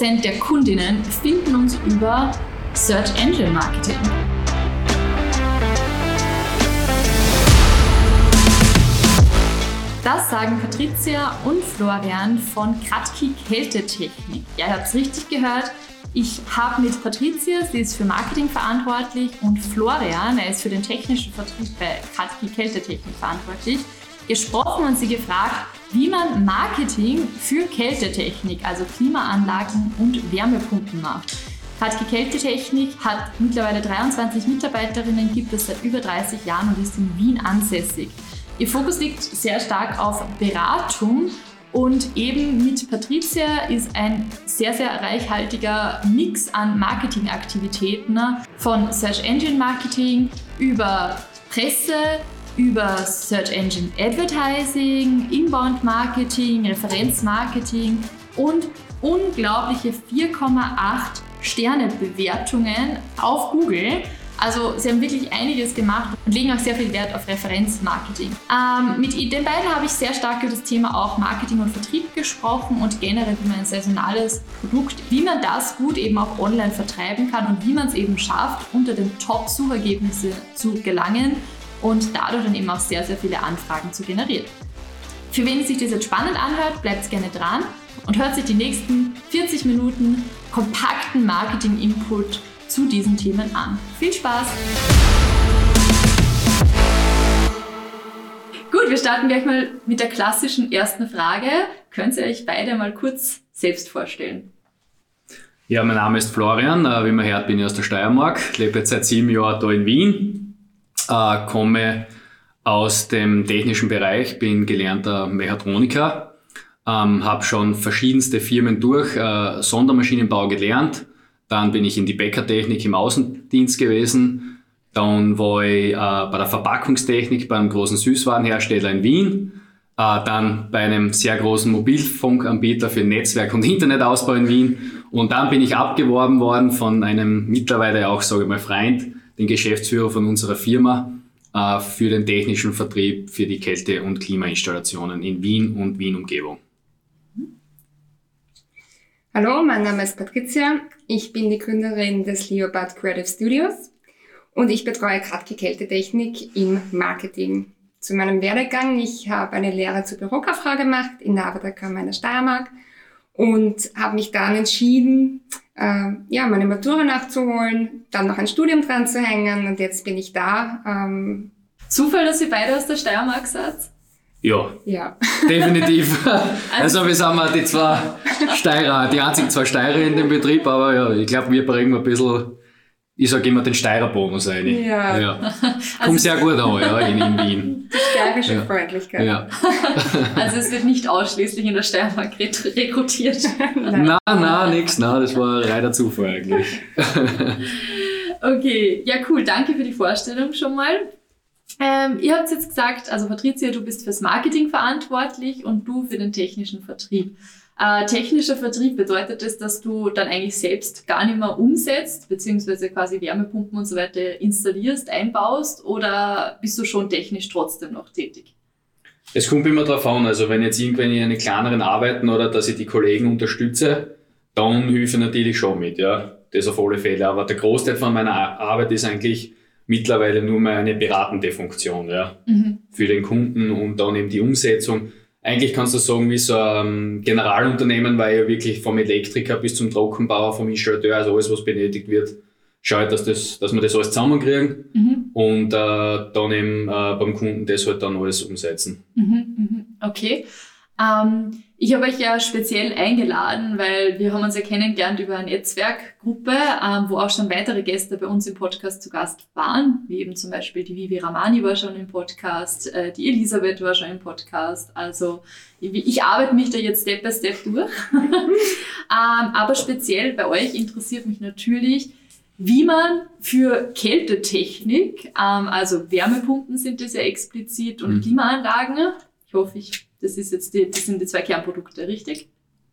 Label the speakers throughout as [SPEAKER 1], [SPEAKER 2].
[SPEAKER 1] Prozent der Kundinnen finden uns über Search Engine Marketing. Das sagen Patricia und Florian von Kratki Kältetechnik. Ja, ihr habt es richtig gehört. Ich habe mit Patricia, sie ist für Marketing verantwortlich, und Florian, er ist für den technischen Vertrieb bei Kratki Kältetechnik verantwortlich, gesprochen und sie gefragt, wie man Marketing für Kältetechnik, also Klimaanlagen und Wärmepumpen macht. Kratki Kältetechnik hat mittlerweile 23 Mitarbeiterinnen, gibt es seit über 30 Jahren und ist in Wien ansässig. Ihr Fokus liegt sehr stark auf Beratung und eben mit Patricia ist ein sehr, sehr reichhaltiger Mix an Marketingaktivitäten ne? von Search Engine Marketing über Presse, über Search Engine Advertising, Inbound Marketing, Referenzmarketing und unglaubliche 4,8 Sterne Bewertungen auf Google. Also sie haben wirklich einiges gemacht und legen auch sehr viel Wert auf Referenzmarketing. Ähm, mit den beiden habe ich sehr stark über das Thema auch Marketing und Vertrieb gesprochen und generell wie man ein saisonales Produkt, wie man das gut eben auch online vertreiben kann und wie man es eben schafft, unter den Top-Suchergebnissen zu gelangen und dadurch dann eben auch sehr, sehr viele Anfragen zu generieren. Für wen sich das jetzt spannend anhört, bleibt gerne dran und hört sich die nächsten 40 Minuten kompakten Marketing-Input zu diesen Themen an. Viel Spaß! Gut, wir starten gleich mal mit der klassischen ersten Frage. Könnt ihr euch beide mal kurz selbst vorstellen?
[SPEAKER 2] Ja, mein Name ist Florian. Äh, wie man hört, bin ich aus der Steiermark. Lebe jetzt seit sieben Jahren da in Wien. Äh, komme aus dem technischen Bereich, bin gelernter Mechatroniker. Ähm, habe schon verschiedenste Firmen durch, äh, Sondermaschinenbau gelernt, dann bin ich in die Bäckertechnik im Außendienst gewesen. Dann war ich äh, bei der Verpackungstechnik bei einem großen Süßwarenhersteller in Wien. Äh, dann bei einem sehr großen Mobilfunkanbieter für Netzwerk- und Internetausbau in Wien. Und dann bin ich abgeworben worden von einem mittlerweile auch, sage ich mal, Freund, den Geschäftsführer von unserer Firma, äh, für den technischen Vertrieb für die Kälte- und Klimainstallationen in Wien und Wien-Umgebung.
[SPEAKER 3] Hallo, mein Name ist Patricia. Ich bin die Gründerin des Leopard Creative Studios und ich betreue Kratki Kältetechnik im Marketing. Zu meinem Werdegang, ich habe eine Lehre zur Bürokauffrau gemacht in der Arbeiterkammer in der Steiermark und habe mich dann entschieden, äh, ja, meine Matura nachzuholen, dann noch ein Studium dran zu hängen und jetzt bin ich da.
[SPEAKER 1] Ähm, Zufall, dass ihr beide aus der Steiermark seid?
[SPEAKER 2] Ja, ja. definitiv. also wir sind mal die zwei Steirer, die einzigen zwei Steirer in dem Betrieb, aber ja, ich glaube, wir bringen ein bisschen, ich sage immer den Steirerbonus ein. Ja. ja. Kommt also, sehr gut an, ja, in, in Wien.
[SPEAKER 3] Die steirische ja. Freundlichkeit. Ja.
[SPEAKER 1] Also es wird nicht ausschließlich in der Steiermark rekrutiert.
[SPEAKER 2] nein, nein, nix, nein, das war reiner Zufall eigentlich.
[SPEAKER 1] okay, ja cool, danke für die Vorstellung schon mal. Ähm, ihr habt jetzt gesagt, also Patricia, du bist fürs Marketing verantwortlich und du für den technischen Vertrieb. Äh, technischer Vertrieb bedeutet das, dass du dann eigentlich selbst gar nicht mehr umsetzt, beziehungsweise quasi Wärmepumpen und so weiter installierst, einbaust oder bist du schon technisch trotzdem noch tätig?
[SPEAKER 2] Es kommt immer darauf an, also wenn jetzt irgendwelche kleineren Arbeiten oder dass ich die Kollegen unterstütze, dann hilfe ich natürlich schon mit, ja. Das auf alle Fälle. Aber der Großteil von meiner Arbeit ist eigentlich mittlerweile nur mehr eine beratende Funktion ja, mhm. für den Kunden und dann eben die Umsetzung. Eigentlich kannst du sagen, wie so ein Generalunternehmen, weil ja wirklich vom Elektriker bis zum Trockenbauer, vom Installateur, also alles, was benötigt wird, schaut, dass, das, dass wir das alles zusammenkriegen mhm. und äh, dann eben äh, beim Kunden das halt dann alles umsetzen.
[SPEAKER 1] Mhm, mhm. okay. Ähm, ich habe euch ja speziell eingeladen, weil wir haben uns ja kennengelernt über eine Netzwerkgruppe, ähm, wo auch schon weitere Gäste bei uns im Podcast zu Gast waren, wie eben zum Beispiel die Vivi Ramani war schon im Podcast, äh, die Elisabeth war schon im Podcast. Also ich, ich arbeite mich da jetzt Step by Step durch. ähm, aber speziell bei euch interessiert mich natürlich, wie man für Kältetechnik, ähm, also Wärmepumpen sind das ja explizit und mhm. Klimaanlagen, ich hoffe, ich das, ist jetzt die, das sind die zwei Kernprodukte, richtig?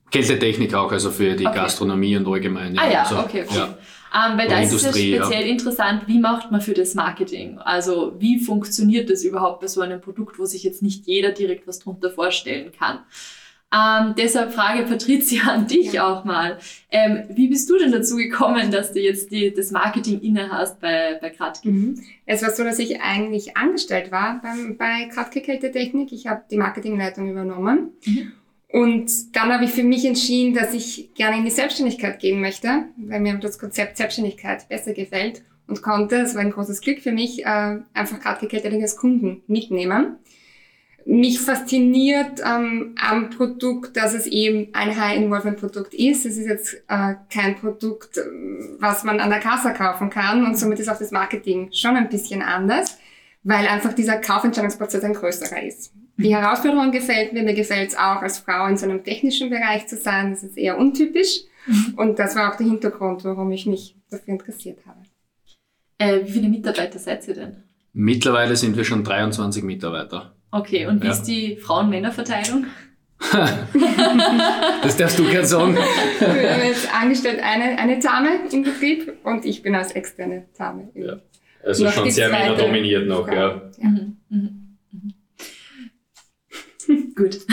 [SPEAKER 2] Kältetechnik auch, also für die okay. Gastronomie und allgemein.
[SPEAKER 1] Ah ja, also, okay, okay. Ja. Ähm, weil da ist es speziell ja. interessant, wie macht man für das Marketing? Also wie funktioniert das überhaupt bei so einem Produkt, wo sich jetzt nicht jeder direkt was drunter vorstellen kann? Ähm, deshalb frage Patricia an dich ja. auch mal. Ähm, wie bist du denn dazu gekommen, dass du jetzt die, das Marketing inne hast bei, bei Kratke? Mhm.
[SPEAKER 3] Es war so, dass ich eigentlich angestellt war beim, bei Kratke Kältetechnik. Ich habe die Marketingleitung übernommen. Mhm. Und dann habe ich für mich entschieden, dass ich gerne in die Selbstständigkeit gehen möchte, weil mir das Konzept Selbstständigkeit besser gefällt und konnte, das war ein großes Glück für mich, äh, einfach Kältetechnik als Kunden mitnehmen mich fasziniert ähm, am Produkt, dass es eben ein High-Involvement-Produkt ist. Es ist jetzt äh, kein Produkt, was man an der Kasse kaufen kann und somit ist auch das Marketing schon ein bisschen anders, weil einfach dieser Kaufentscheidungsprozess ein größerer ist. Die Herausforderung gefällt mir, mir gefällt es auch als Frau in so einem technischen Bereich zu sein, das ist eher untypisch mhm. und das war auch der Hintergrund, warum ich mich dafür interessiert habe.
[SPEAKER 1] Äh, wie viele Mitarbeiter seid ihr denn?
[SPEAKER 2] Mittlerweile sind wir schon 23 Mitarbeiter.
[SPEAKER 1] Okay, und wie ja. ist die Frauen-Männer-Verteilung?
[SPEAKER 2] das darfst du gerne sagen.
[SPEAKER 3] Wir haben jetzt angestellt eine, eine Dame im Betrieb und ich bin als externe Dame.
[SPEAKER 2] Ja. Also noch schon sehr männerdominiert noch, ja. ja. Mhm. Mhm.
[SPEAKER 1] Mhm. Gut.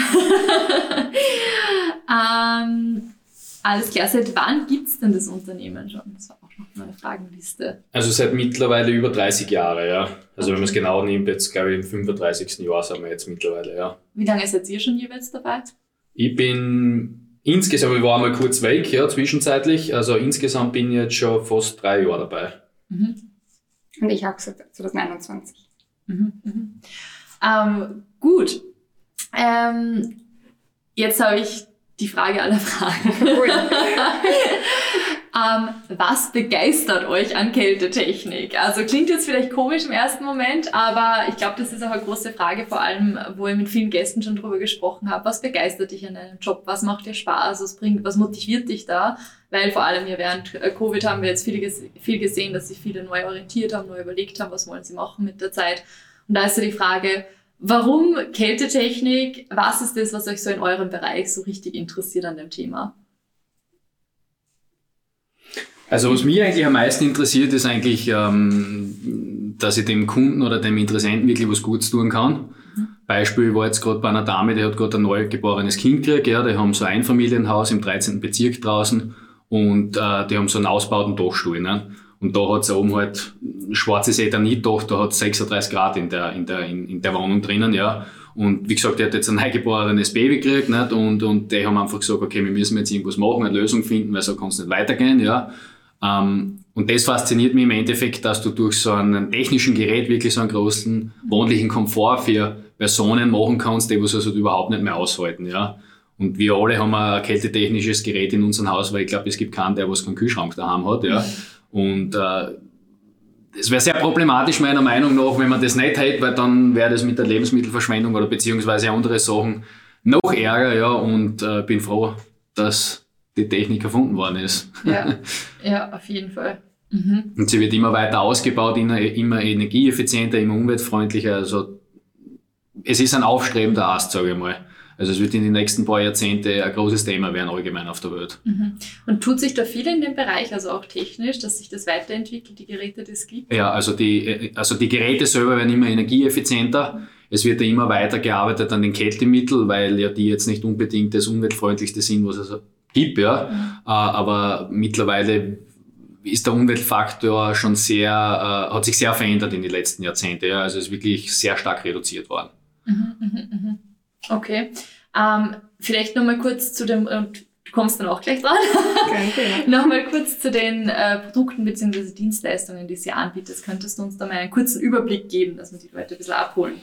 [SPEAKER 1] ähm, alles klar. Seit wann gibt es denn das Unternehmen schon? Das war auch noch eine Fragenliste.
[SPEAKER 2] Also seit mittlerweile über 30 Jahre, ja. Also okay. wenn man es genau nimmt, jetzt glaube ich im 35. Jahr sind wir jetzt mittlerweile, ja.
[SPEAKER 1] Wie lange seid ihr schon jeweils dabei?
[SPEAKER 2] Ich bin insgesamt, ich war mal kurz weg, ja, zwischenzeitlich. Also insgesamt bin ich jetzt schon fast drei Jahre dabei.
[SPEAKER 3] Mhm. Und ich auch seit 2021. Mhm,
[SPEAKER 1] mhm. Ähm, gut. Ähm, jetzt habe ich die Frage aller Fragen. ähm, was begeistert euch an Kältetechnik? Also klingt jetzt vielleicht komisch im ersten Moment, aber ich glaube, das ist auch eine große Frage, vor allem, wo ich mit vielen Gästen schon drüber gesprochen habe. Was begeistert dich an deinem Job? Was macht dir Spaß? Was bringt, was motiviert dich da? Weil vor allem hier während äh, Covid haben wir jetzt viel, viel gesehen, dass sich viele neu orientiert haben, neu überlegt haben, was wollen sie machen mit der Zeit. Und da ist so die Frage, Warum Kältetechnik? Was ist das, was euch so in eurem Bereich so richtig interessiert an dem Thema?
[SPEAKER 2] Also was mich eigentlich am meisten interessiert, ist eigentlich, ähm, dass ich dem Kunden oder dem Interessenten wirklich was Gutes tun kann. Mhm. Beispiel war jetzt gerade bei einer Dame, die hat gerade ein neugeborenes Kind gekriegt, ja, die haben so ein Einfamilienhaus im 13. Bezirk draußen und äh, die haben so einen ausbauten Dachstuhl. Ne? Und da hat es oben halt schwarzes Ethanit doch, da hat 36 Grad in der, in der, in, in der Wohnung drinnen, ja. Und wie gesagt, der hat jetzt ein neugeborenes Baby gekriegt, nicht? Und, und die haben einfach gesagt, okay, wir müssen jetzt irgendwas machen, eine Lösung finden, weil so kann es nicht weitergehen, ja. Ähm, und das fasziniert mich im Endeffekt, dass du durch so einen technischen Gerät wirklich so einen großen wohnlichen Komfort für Personen machen kannst, die was also überhaupt nicht mehr aushalten, ja. Und wir alle haben ein kältetechnisches Gerät in unserem Haus, weil ich glaube, es gibt keinen, der was keinen Kühlschrank daheim hat, ja. Und äh, es wäre sehr problematisch meiner Meinung nach, wenn man das nicht hätte, weil dann wäre das mit der Lebensmittelverschwendung oder beziehungsweise andere Sachen noch ärger, ja, und äh, bin froh, dass die Technik erfunden worden ist.
[SPEAKER 1] Ja, ja auf jeden Fall.
[SPEAKER 2] Mhm. Und sie wird immer weiter ausgebaut, immer, energieeffizienter, immer umweltfreundlicher. Also es ist ein aufstrebender Ast, sage ich mal. Also es wird in den nächsten paar Jahrzehnte ein großes Thema werden, allgemein auf der Welt.
[SPEAKER 1] Mhm. Und tut sich da viel in dem Bereich, also auch technisch, dass sich das weiterentwickelt, die Geräte, die es gibt?
[SPEAKER 2] Ja, also die, also die Geräte selber werden immer energieeffizienter. Es wird ja immer weiter gearbeitet an den Kältemitteln, weil ja die jetzt nicht unbedingt das umweltfreundlichste sind, was es gibt, ja. Mhm. Aber mittlerweile ist der Umweltfaktor schon sehr, äh, hat sich sehr verändert in den letzten Jahrzehnten. Ja. Also es ist wirklich sehr stark reduziert worden. Mhm,
[SPEAKER 1] mh, mh. Okay. Ähm, vielleicht nochmal kurz zu dem, und du kommst dann auch gleich dran. Okay. nochmal kurz zu den äh, Produkten bzw. Dienstleistungen, die sie anbietet. Könntest du uns da mal einen kurzen Überblick geben, dass wir die Leute ein bisschen abholen?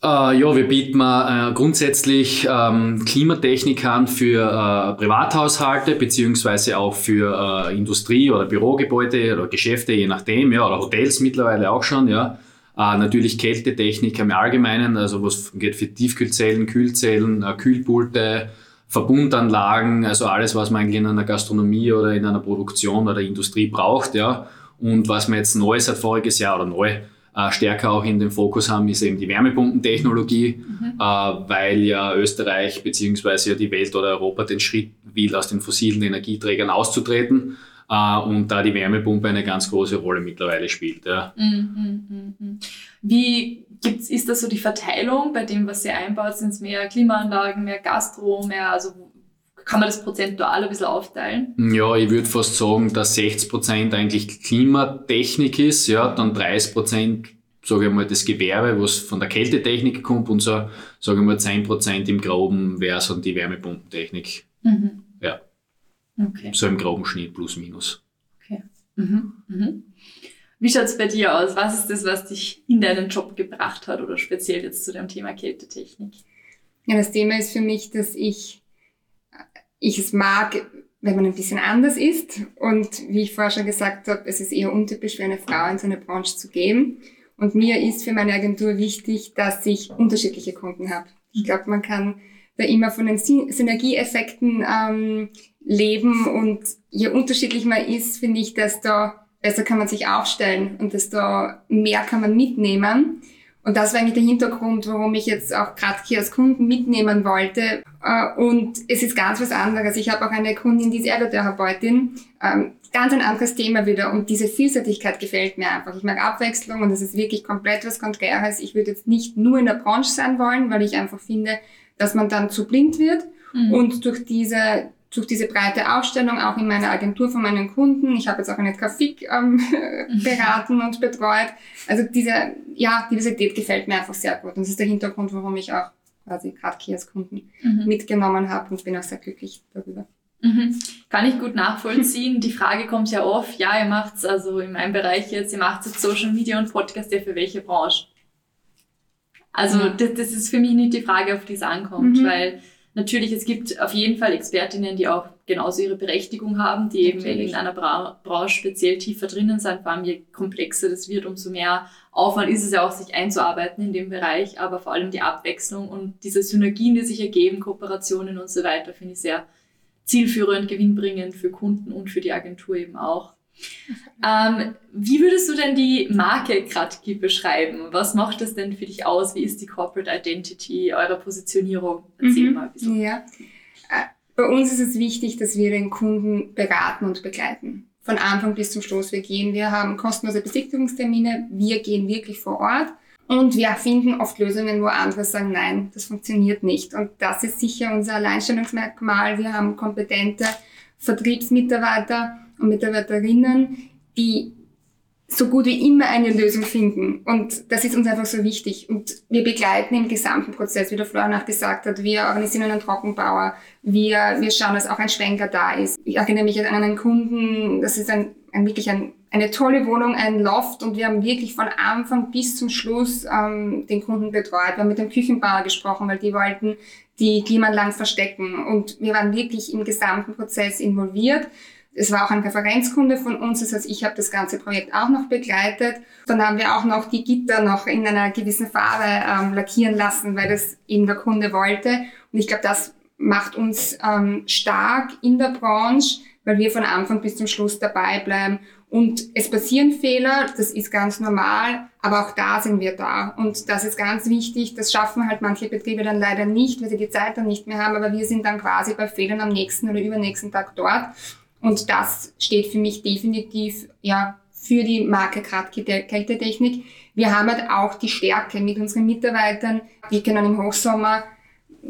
[SPEAKER 2] Äh, ja, wir bieten äh, grundsätzlich ähm, Klimatechnik an für äh, Privathaushalte beziehungsweise auch für äh, Industrie- oder Bürogebäude oder Geschäfte, je nachdem, ja, oder Hotels mittlerweile auch schon, ja. Äh, natürlich Kältetechnik im Allgemeinen, also was geht für Tiefkühlzellen, Kühlzellen, äh, Kühlpulte, Verbundanlagen, also alles, was man eigentlich in einer Gastronomie oder in einer Produktion oder Industrie braucht, ja. Und was wir jetzt neu seit voriges Jahr oder neu äh, stärker auch in den Fokus haben, ist eben die Wärmepumpentechnologie, mhm. äh, weil ja Österreich beziehungsweise ja die Welt oder Europa den Schritt will, aus den fossilen Energieträgern auszutreten äh, und da die Wärmepumpe eine ganz große Rolle mittlerweile spielt. Ja.
[SPEAKER 1] Mhm, mh, mh. Wie gibt's, ist das so die Verteilung bei dem, was ihr einbaut? Sind es mehr Klimaanlagen, mehr Gastro, mehr, also kann man das prozentual ein bisschen aufteilen?
[SPEAKER 2] Ja, ich würde fast sagen, dass 60 Prozent eigentlich Klimatechnik ist, ja, dann 30 Prozent, sage ich mal, das Gewerbe, was von der Kältetechnik kommt und so, sage ich mal, 10 Prozent im Groben wäre so die Wärmepumpentechnik. Mhm. Ja. Okay. So im groben Schnitt plus minus.
[SPEAKER 1] Okay. Mhm. Mhm. Wie schaut es bei dir aus? Was ist das, was dich in deinen Job gebracht hat oder speziell jetzt zu dem Thema Kältetechnik?
[SPEAKER 3] Ja, das Thema ist für mich, dass ich, ich es mag, wenn man ein bisschen anders ist. Und wie ich vorher schon gesagt habe, es ist eher untypisch für eine Frau in so eine Branche zu gehen. Und mir ist für meine Agentur wichtig, dass ich unterschiedliche Kunden habe. Ich glaube, man kann da immer von den Synergieeffekten ähm, leben und je unterschiedlicher man ist, finde ich, desto besser kann man sich aufstellen und desto mehr kann man mitnehmen. Und das war eigentlich der Hintergrund, warum ich jetzt auch Kratki als Kunden mitnehmen wollte. Äh, und es ist ganz was anderes. Ich habe auch eine Kundin, die ist Ergotherapeutin. Ähm, ganz ein anderes Thema wieder. Und diese Vielseitigkeit gefällt mir einfach. Ich mag Abwechslung und es ist wirklich komplett was Konträres. Ich würde jetzt nicht nur in der Branche sein wollen, weil ich einfach finde, dass man dann zu blind wird. Mhm. Und durch diese durch diese breite Aufstellung auch in meiner Agentur von meinen Kunden. Ich habe jetzt auch eine Trafik ähm, beraten und betreut. Also diese ja, Diversität gefällt mir einfach sehr gut. Und das ist der Hintergrund, warum ich auch quasi gerade Kias Kunden mhm. mitgenommen habe und bin auch sehr glücklich darüber.
[SPEAKER 1] Mhm. Kann ich gut nachvollziehen. Die Frage kommt ja oft, ja, ihr macht's also in meinem Bereich jetzt, ihr macht jetzt Social Media und Podcast, ja für welche Branche? Also ja. das, das, ist für mich nicht die Frage, auf die es ankommt, mhm. weil Natürlich, es gibt auf jeden Fall Expertinnen, die auch genauso ihre Berechtigung haben, die eben Natürlich. in einer Bra Branche speziell tiefer drinnen sind. Vor allem je komplexer das wird, umso mehr Aufwand ist es ja auch, sich einzuarbeiten in dem Bereich. Aber vor allem die Abwechslung und diese Synergien, die sich ergeben, Kooperationen und so weiter, finde ich sehr zielführend, gewinnbringend für Kunden und für die Agentur eben auch. Ähm, wie würdest du denn die Marke Kratki beschreiben? Was macht das denn für dich aus? Wie ist die Corporate Identity, eure Positionierung? Erzähl mhm. mal ein bisschen.
[SPEAKER 3] Ja. Äh, bei uns ist es wichtig, dass wir den Kunden beraten und begleiten. Von Anfang bis zum Schluss. Wir gehen, wir haben kostenlose Besichtigungstermine, wir gehen wirklich vor Ort und wir finden oft Lösungen, wo andere sagen, nein, das funktioniert nicht. Und das ist sicher unser Alleinstellungsmerkmal. Wir haben kompetente Vertriebsmitarbeiter, und Mitarbeiterinnen, die so gut wie immer eine Lösung finden. Und das ist uns einfach so wichtig. Und wir begleiten im gesamten Prozess, wie der Florian auch gesagt hat. Wir organisieren einen Trockenbauer. Wir, wir schauen, dass auch ein Schwenker da ist. Ich erinnere mich an einen Kunden, das ist ein, ein wirklich ein, eine tolle Wohnung, ein Loft. Und wir haben wirklich von Anfang bis zum Schluss ähm, den Kunden betreut. Wir haben mit dem Küchenbauer gesprochen, weil die wollten die Klimaanlagen verstecken. Und wir waren wirklich im gesamten Prozess involviert. Es war auch ein Referenzkunde von uns, das heißt, ich habe das ganze Projekt auch noch begleitet. Dann haben wir auch noch die Gitter noch in einer gewissen Farbe ähm, lackieren lassen, weil das eben der Kunde wollte. Und ich glaube, das macht uns ähm, stark in der Branche, weil wir von Anfang bis zum Schluss dabei bleiben. Und es passieren Fehler, das ist ganz normal, aber auch da sind wir da. Und das ist ganz wichtig, das schaffen halt manche Betriebe dann leider nicht, weil sie die Zeit dann nicht mehr haben, aber wir sind dann quasi bei Fehlern am nächsten oder übernächsten Tag dort. Und das steht für mich definitiv ja für die Marke Kältetechnik. Wir haben halt auch die Stärke mit unseren Mitarbeitern. Wir können im Hochsommer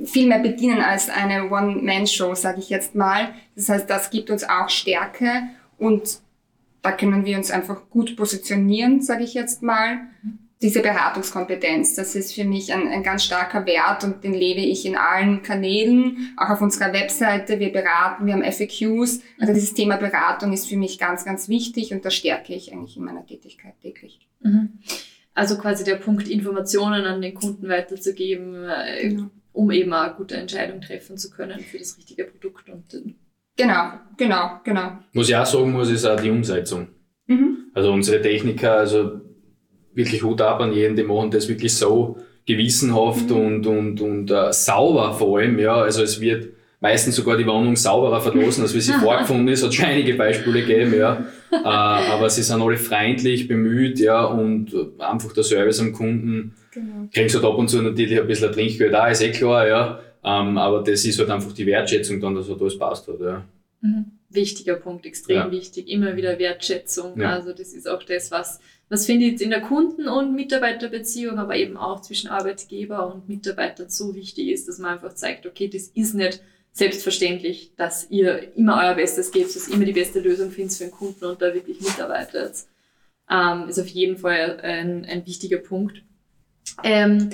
[SPEAKER 3] viel mehr bedienen als eine One-Man-Show, sage ich jetzt mal. Das heißt, das gibt uns auch Stärke und da können wir uns einfach gut positionieren, sage ich jetzt mal diese Beratungskompetenz, das ist für mich ein, ein ganz starker Wert und den lebe ich in allen Kanälen, auch auf unserer Webseite. Wir beraten, wir haben FAQs. Also dieses Thema Beratung ist für mich ganz, ganz wichtig und das stärke ich eigentlich in meiner Tätigkeit täglich.
[SPEAKER 1] Mhm. Also quasi der Punkt, Informationen an den Kunden weiterzugeben, äh, genau. um eben eine gute Entscheidung treffen zu können für das richtige Produkt. Und
[SPEAKER 3] genau, genau, genau.
[SPEAKER 2] Was ich auch sagen muss, ist auch die Umsetzung. Mhm. Also unsere Techniker, also wirklich Hut ab an jeden, die machen das wirklich so gewissenhaft mhm. und, und, und uh, sauber vor allem. Ja. Also es wird meistens sogar die Wohnung sauberer verlassen, als wie sie vorgefunden ist. Hat schon einige Beispiele gegeben, ja. uh, aber sie sind alle freundlich, bemüht, ja, und einfach der Service am Kunden. Genau. Kriegst halt ab und zu natürlich ein bisschen Trinkgeld da, ist eh klar, ja. Ähm, aber das ist halt einfach die Wertschätzung dann, dass halt alles passt hat, ja.
[SPEAKER 1] Mhm. Wichtiger Punkt, extrem ja. wichtig. Immer wieder Wertschätzung. Ja. Also das ist auch das, was was findet in der Kunden- und Mitarbeiterbeziehung, aber eben auch zwischen Arbeitgeber und Mitarbeitern so wichtig ist, dass man einfach zeigt, okay, das ist nicht selbstverständlich, dass ihr immer euer Bestes gebt, dass ihr immer die beste Lösung findet für den Kunden und da wirklich mitarbeitet. Ähm, ist auf jeden Fall ein, ein wichtiger Punkt. Ähm,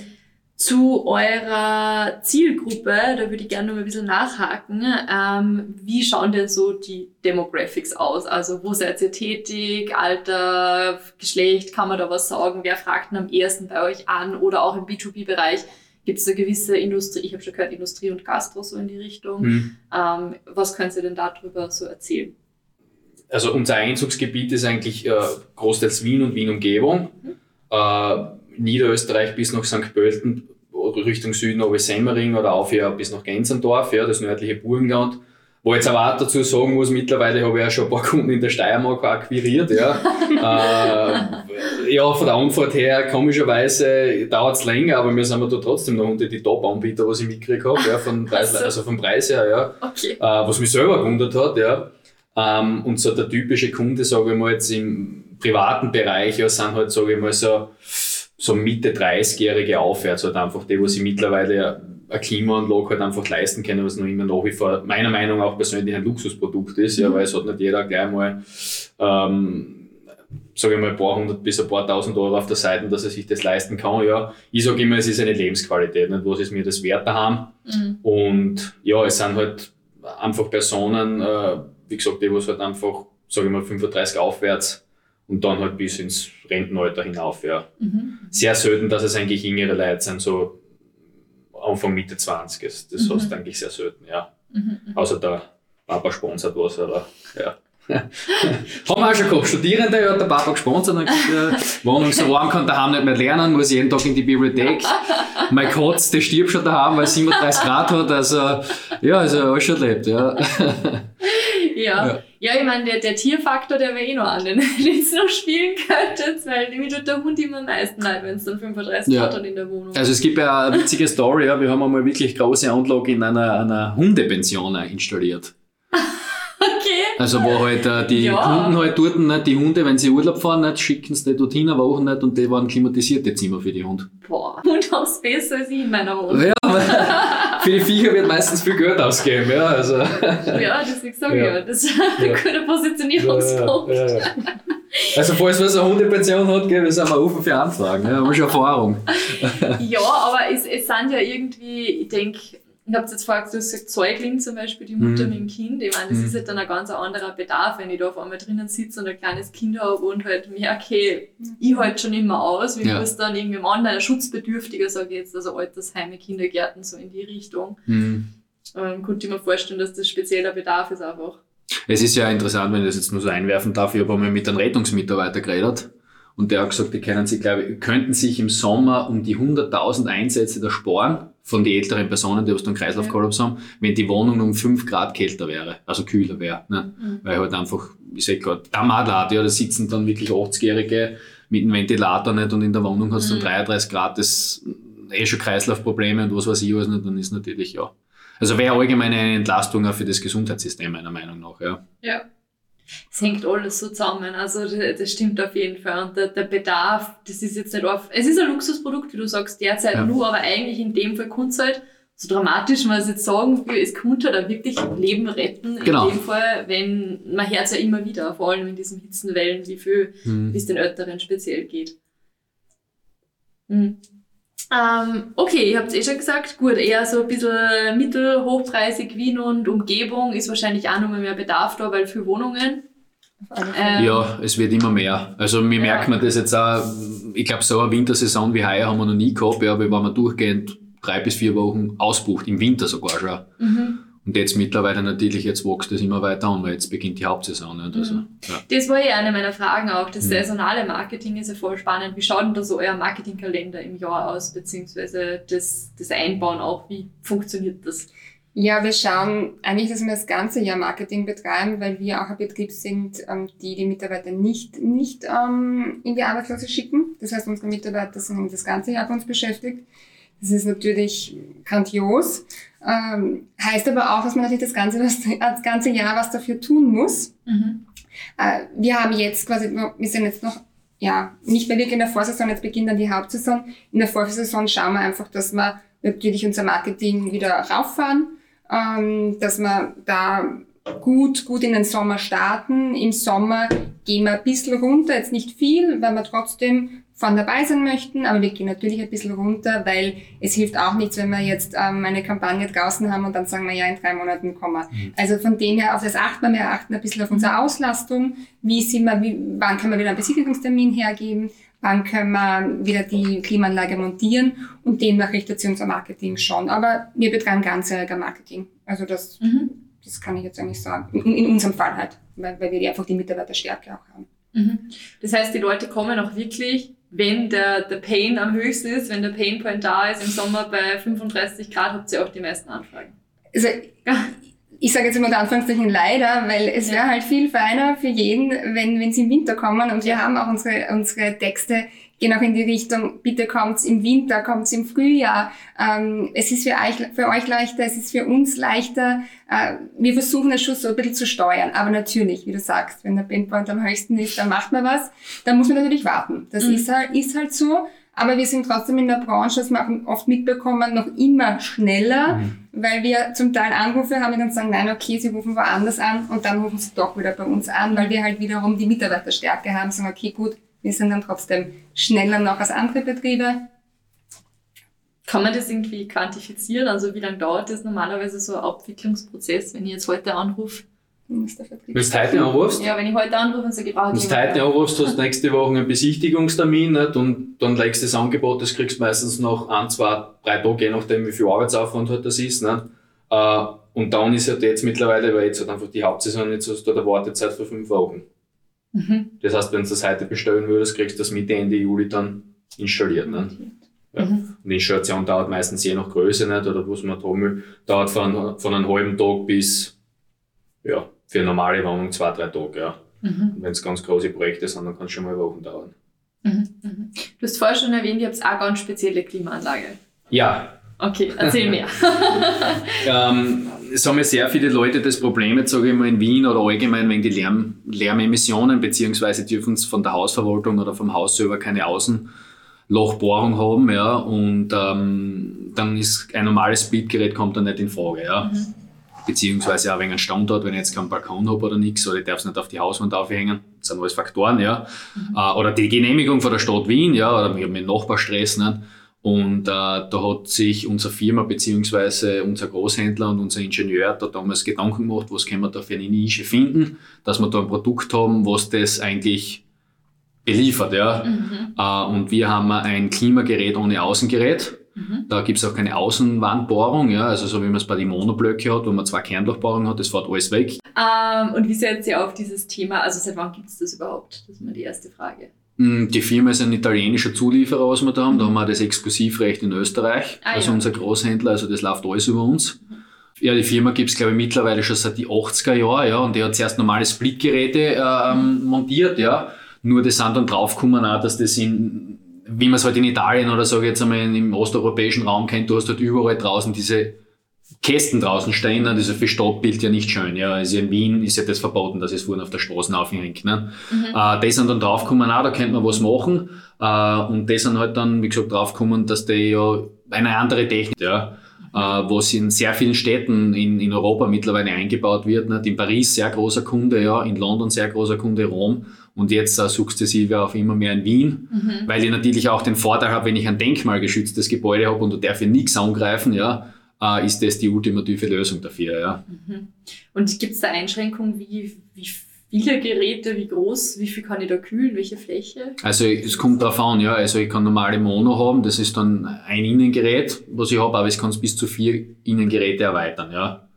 [SPEAKER 1] zu eurer Zielgruppe, da würde ich gerne noch ein bisschen nachhaken. Ähm, wie schauen denn so die Demographics aus? Also wo seid ihr tätig? Alter, Geschlecht, kann man da was sagen? Wer fragt denn am ersten bei euch an? Oder auch im B2B-Bereich gibt es eine gewisse Industrie, ich habe schon gehört, Industrie und Gastro so in die Richtung. Mhm. Ähm, was könnt ihr denn darüber so erzählen?
[SPEAKER 2] Also unser Einzugsgebiet ist eigentlich äh, großteils Wien und Wien-Umgebung. Mhm. Äh, Niederösterreich bis nach St. Pölten, Richtung Süden over Semmering oder auf ja, bis nach Gänzendorf, ja, das nördliche Burgenland. Wo jetzt aber auch dazu sagen muss, mittlerweile habe ich ja schon ein paar Kunden in der Steiermark akquiriert. Ja, äh, ja von der Antwort her, komischerweise dauert es länger, aber wir sind da trotzdem noch unter die Top-Anbieter, was ich mitgekriegt habe, ja, von Preis, also vom Preis her, ja. Okay. Äh, was mich selber gewundert hat, ja. Ähm, und so der typische Kunde, sage ich mal, jetzt im privaten Bereich, ja, sind halt, sage ich mal, so so Mitte 30-Jährige aufwärts, halt einfach die, wo sie mittlerweile eine Klimaanlage halt einfach leisten können, was noch immer nach wie vor meiner Meinung nach persönlich ein Luxusprodukt ist, ja, mhm. weil es hat nicht jeder gleich mal, ähm, sage ich mal, ein paar hundert bis ein paar tausend Euro auf der Seite, dass er sich das leisten kann. Ja, ich sage immer, es ist eine Lebensqualität, nicht? was ist mir das wert daheim. Mhm. Und ja, es sind halt einfach Personen, äh, wie gesagt, die, was halt einfach, sage ich mal, 35 aufwärts und dann halt bis ins Rentenalter hinauf. Ja. Mhm. Sehr selten, dass es eigentlich jüngere Leute sind, so Anfang, Mitte 20. Das mhm. hast du eigentlich sehr selten, ja. Mhm. mhm. Außer der Papa sponsert was, aber ja. Haben wir auch schon gehabt. Studierende hat der Papa gesponsert und äh, Wohnung so warm kann daheim nicht mehr lernen, muss jeden Tag in die Bibliothek. mein Katz, der stirbt schon daheim, weil es 37 Grad hat. Also, ja, also alles schon erlebt, ja.
[SPEAKER 1] ja. ja. Ja, ich meine, der, der Tierfaktor, der wäre eh noch an, den ihr noch spielen könntet, weil nämlich tut der Hund immer am meisten leid, wenn es dann 35 ja. Grad hat in der Wohnung.
[SPEAKER 2] Also es gibt ja eine witzige Story, ja. wir haben einmal wirklich große Anlage in einer, einer Hundepension installiert.
[SPEAKER 1] Okay.
[SPEAKER 2] Also wo halt äh, die ja. Kunden halt dort nicht, die Hunde, wenn sie Urlaub fahren, nicht, schicken sie die dorthin eine Woche nicht und die waren klimatisierte Zimmer für die Hunde.
[SPEAKER 1] Boah, und es besser als ich in meiner Wohnung. Ja,
[SPEAKER 2] für die Viecher wird meistens viel Geld ausgeben, ja. Also.
[SPEAKER 1] Ja, deswegen sage ich ja, das ist ein ja. guter Positionierungspunkt. Ja, ja,
[SPEAKER 2] also falls man so eine Hundepension hat, gell, wir sind mal offen für Anfragen, ja, haben wir schon Erfahrung.
[SPEAKER 1] ja, aber es, es sind ja irgendwie, ich denke, ich habe jetzt vorher gesagt, Säugling zum Beispiel, die Mutter mhm. mit dem Kind. Ich meine, das mhm. ist halt dann ein ganz anderer Bedarf, wenn ich da auf einmal drinnen sitze und ein kleines Kind habe und halt merke, okay, ich halte schon immer aus, wie ja. muss dann irgendwie im Online schutzbedürftiger, sage ich jetzt, also Altersheime, Kindergärten, so in die Richtung. Mhm. Ähm, konnte ich mir vorstellen, dass das spezieller Bedarf ist einfach.
[SPEAKER 2] Es ist ja interessant, wenn ich das jetzt nur so einwerfen darf. Ich habe einmal mit einem Rettungsmitarbeiter geredet und der hat gesagt, die können sich, glaube ich, könnten sich im Sommer um die 100.000 Einsätze da sparen von den älteren Personen, die was dann Kreislaufkollaps haben, wenn die Wohnung um 5 Grad kälter wäre, also kühler wäre. Ne? Mhm. Weil halt einfach, ich sag gerade, der Madlat, ja, da sitzen dann wirklich 80-Jährige mit dem Ventilator nicht und in der Wohnung hat es dann 33 mhm. Grad, das eh schon Kreislaufprobleme und was weiß ich was nicht, dann ist natürlich, ja. Also wäre allgemein eine Entlastung auch für das Gesundheitssystem, meiner Meinung nach, ja.
[SPEAKER 1] Ja es hängt alles so zusammen. Also das stimmt auf jeden Fall. Und der, der Bedarf, das ist jetzt nicht auf. Es ist ein Luxusprodukt, wie du sagst, derzeit ja. nur, aber eigentlich in dem Fall kann es halt, so dramatisch man es jetzt sagen will, es könnte da wirklich Leben retten. Genau. In dem Fall, wenn man hört ja immer wieder, vor allem in diesen Hitzenwellen, wie viel hm. es den Älteren speziell geht. Hm. Ähm, okay, ihr habt es eh schon gesagt, gut, eher so ein bisschen mittelhochpreisig Wien und Umgebung ist wahrscheinlich auch nochmal mehr Bedarf da, weil viele Wohnungen.
[SPEAKER 2] Ähm, ja, es wird immer mehr. Also mir ja. merkt man das jetzt auch, ich glaube so eine Wintersaison wie heuer haben wir noch nie gehabt, ja, aber wenn man durchgehend drei bis vier Wochen ausbucht, im Winter sogar schon. Mhm. Und jetzt mittlerweile natürlich, jetzt wächst das immer weiter an, weil jetzt beginnt die Hauptsaison. Nicht? Also,
[SPEAKER 1] mhm. ja. Das war ja eine meiner Fragen auch. Das mhm. saisonale Marketing ist ja voll spannend. Wie schaut denn da so euer Marketingkalender im Jahr aus, beziehungsweise das, das Einbauen auch? Wie funktioniert das?
[SPEAKER 3] Ja, wir schauen eigentlich, dass wir das ganze Jahr Marketing betreiben, weil wir auch ein Betrieb sind, ähm, die die Mitarbeiter nicht, nicht ähm, in die Arbeitslose schicken. Das heißt, unsere Mitarbeiter sind das ganze Jahr bei uns beschäftigt. Das ist natürlich grandios. Ähm, heißt aber auch, dass man natürlich das ganze, das, das ganze Jahr was dafür tun muss. Mhm. Äh, wir haben jetzt quasi, wir sind jetzt noch ja, nicht mehr wirklich in der Vorsaison, jetzt beginnt dann die Hauptsaison. In der Vorsaison schauen wir einfach, dass wir natürlich unser Marketing wieder rauffahren, ähm, dass wir da gut, gut in den Sommer starten. Im Sommer gehen wir ein bisschen runter, jetzt nicht viel, weil wir trotzdem vorn dabei sein möchten, aber wir gehen natürlich ein bisschen runter, weil es hilft auch nichts, wenn wir jetzt ähm, eine Kampagne draußen haben und dann sagen wir, ja, in drei Monaten kommen wir. Mhm. Also von dem her, auf das achten wir, wir achten ein bisschen auf unsere Auslastung, wie sind wir, wie, wann können wir wieder einen Besichtigungstermin hergeben, wann können wir wieder die Klimaanlage montieren und demnach richtet sich unser Marketing schon. Aber wir betreiben ganzjähriger Marketing. Also das, mhm. das kann ich jetzt eigentlich sagen. In, in unserem Fall halt, weil, weil wir einfach die Mitarbeiterstärke auch haben.
[SPEAKER 1] Mhm. Das heißt, die Leute kommen auch wirklich wenn der, der Pain am höchsten ist, wenn der Pain Point da ist, im Sommer bei 35 Grad, habt ihr auch die meisten Anfragen.
[SPEAKER 3] Also, ich sage jetzt immer unter Anführungszeichen leider, weil es wäre halt viel feiner für jeden, wenn, wenn sie im Winter kommen und wir haben auch unsere, unsere Texte gehen auch in die Richtung, bitte kommt's im Winter, kommt's im Frühjahr. Ähm, es ist für euch, für euch leichter, es ist für uns leichter. Äh, wir versuchen es schon so ein bisschen zu steuern. Aber natürlich, wie du sagst, wenn der Pinpoint am höchsten ist, dann macht man was. Dann muss man natürlich warten. Das mhm. ist, halt, ist halt so. Aber wir sind trotzdem in der Branche, das machen oft mitbekommen, noch immer schneller, mhm. weil wir zum Teil Anrufe haben, die dann sagen, nein, okay, sie rufen woanders an und dann rufen sie doch wieder bei uns an, weil wir halt wiederum die Mitarbeiterstärke haben, sagen, okay, gut, wir sind dann trotzdem schneller noch als andere Betriebe.
[SPEAKER 1] Kann man das irgendwie quantifizieren? Also wie lange dauert das normalerweise so ein Abwicklungsprozess, wenn ich jetzt heute anrufe?
[SPEAKER 2] Wenn du heute anrufst?
[SPEAKER 1] Ja, wenn ich heute anrufe und sage, ich brauche
[SPEAKER 2] Wenn du heute anrufst, hast du nächste Woche einen Besichtigungstermin nicht? und dann legst du das Angebot, das kriegst du meistens noch ein, zwei, drei Tage, je nachdem wie viel Arbeitsaufwand halt das ist. Nicht? Äh, und dann ist halt jetzt mittlerweile, weil jetzt halt einfach die Hauptsaison jetzt hast du eine Wartezeit für fünf Wochen. Mhm. Das heißt, wenn du das heute bestellen würdest, kriegst du das Mitte, Ende Juli dann installiert. Ne? Ja. Mhm. Und die Installation dauert meistens je nach Größe nicht, oder was man Trommel dauert von, von einem halben Tag bis, ja, für eine normale Wohnung zwei, drei Tage, ja. Mhm. Wenn es ganz große Projekte sind, dann kann es schon mal Wochen dauern.
[SPEAKER 1] Mhm. Mhm. Du hast vorher schon erwähnt, ihr habt auch ganz spezielle Klimaanlage.
[SPEAKER 2] Ja,
[SPEAKER 1] Okay, erzähl mehr.
[SPEAKER 2] ähm, es haben ja sehr viele Leute das Problem, jetzt sage ich mal in Wien oder allgemein wegen die Lärm, Lärmemissionen, beziehungsweise dürfen es von der Hausverwaltung oder vom Haus selber keine Außenlochbohrung haben, ja, und ähm, dann ist ein normales Splitgerät kommt dann nicht in Frage, ja. Mhm. Beziehungsweise auch wegen einem Standort, wenn ich jetzt keinen Balkon habe oder nichts, oder ich darf es nicht auf die Hauswand aufhängen, das sind alles Faktoren, ja. Mhm. Äh, oder die Genehmigung von der Stadt Wien, ja, oder wir haben mit Nachbarstress, nicht? Und äh, da hat sich unsere Firma beziehungsweise unser Großhändler und unser Ingenieur da damals Gedanken gemacht, was können wir da für eine Nische finden, dass wir da ein Produkt haben, was das eigentlich beliefert. Ja? Mhm. Äh, und wir haben ein Klimagerät ohne Außengerät. Mhm. Da gibt's auch keine Außenwandbohrung, ja, also so wie man es bei den Monoblöcke hat, wo man zwei Kernlochbohrungen hat, das fährt alles weg.
[SPEAKER 1] Ähm, und wie seid ihr auf dieses Thema, also seit wann gibt's das überhaupt? Das ist mal die erste Frage.
[SPEAKER 2] Hm, die Firma ist ein italienischer Zulieferer, was wir da haben. Da haben wir das Exklusivrecht in Österreich. Ah, also ja. unser Großhändler, also das läuft alles über uns. Ja, die Firma gibt's glaube ich, mittlerweile schon seit die 80er Jahren, ja, und die hat zuerst normale Splitgeräte ähm, montiert, ja. Nur das sind dann draufgekommen auch, dass das in, wie man es halt in Italien oder sage ich jetzt einmal im osteuropäischen Raum kennt, du hast halt überall draußen diese Kästen draußen stehen, das ist ja für Stadtbild ja nicht schön. Ja, also in Wien ist ja das verboten, dass es vorne auf der Straße aufhängt. Ne? Mhm. Äh, die sind dann draufgekommen, ah, da könnte man was machen. Äh, und die sind halt dann, wie gesagt, draufgekommen, dass die ja eine andere Technik, ja, äh, was in sehr vielen Städten in, in Europa mittlerweile eingebaut wird. Nicht? In Paris sehr großer Kunde, ja, in London sehr großer Kunde, Rom und jetzt äh, sukzessive auch immer mehr in Wien, mhm. weil ich natürlich auch den Vorteil habe, wenn ich ein denkmalgeschütztes Gebäude habe und da darf ich nichts angreifen, ja, äh, ist das die ultimative Lösung dafür. Ja.
[SPEAKER 1] Mhm. Und gibt es da Einschränkungen, wie, wie viele Geräte, wie groß, wie viel kann ich da kühlen, welche Fläche?
[SPEAKER 2] Also es kommt darauf an, ja. Also ich kann normale Mono haben, das ist dann ein Innengerät, was ich habe, aber ich kann es bis zu vier Innengeräte erweitern, ja.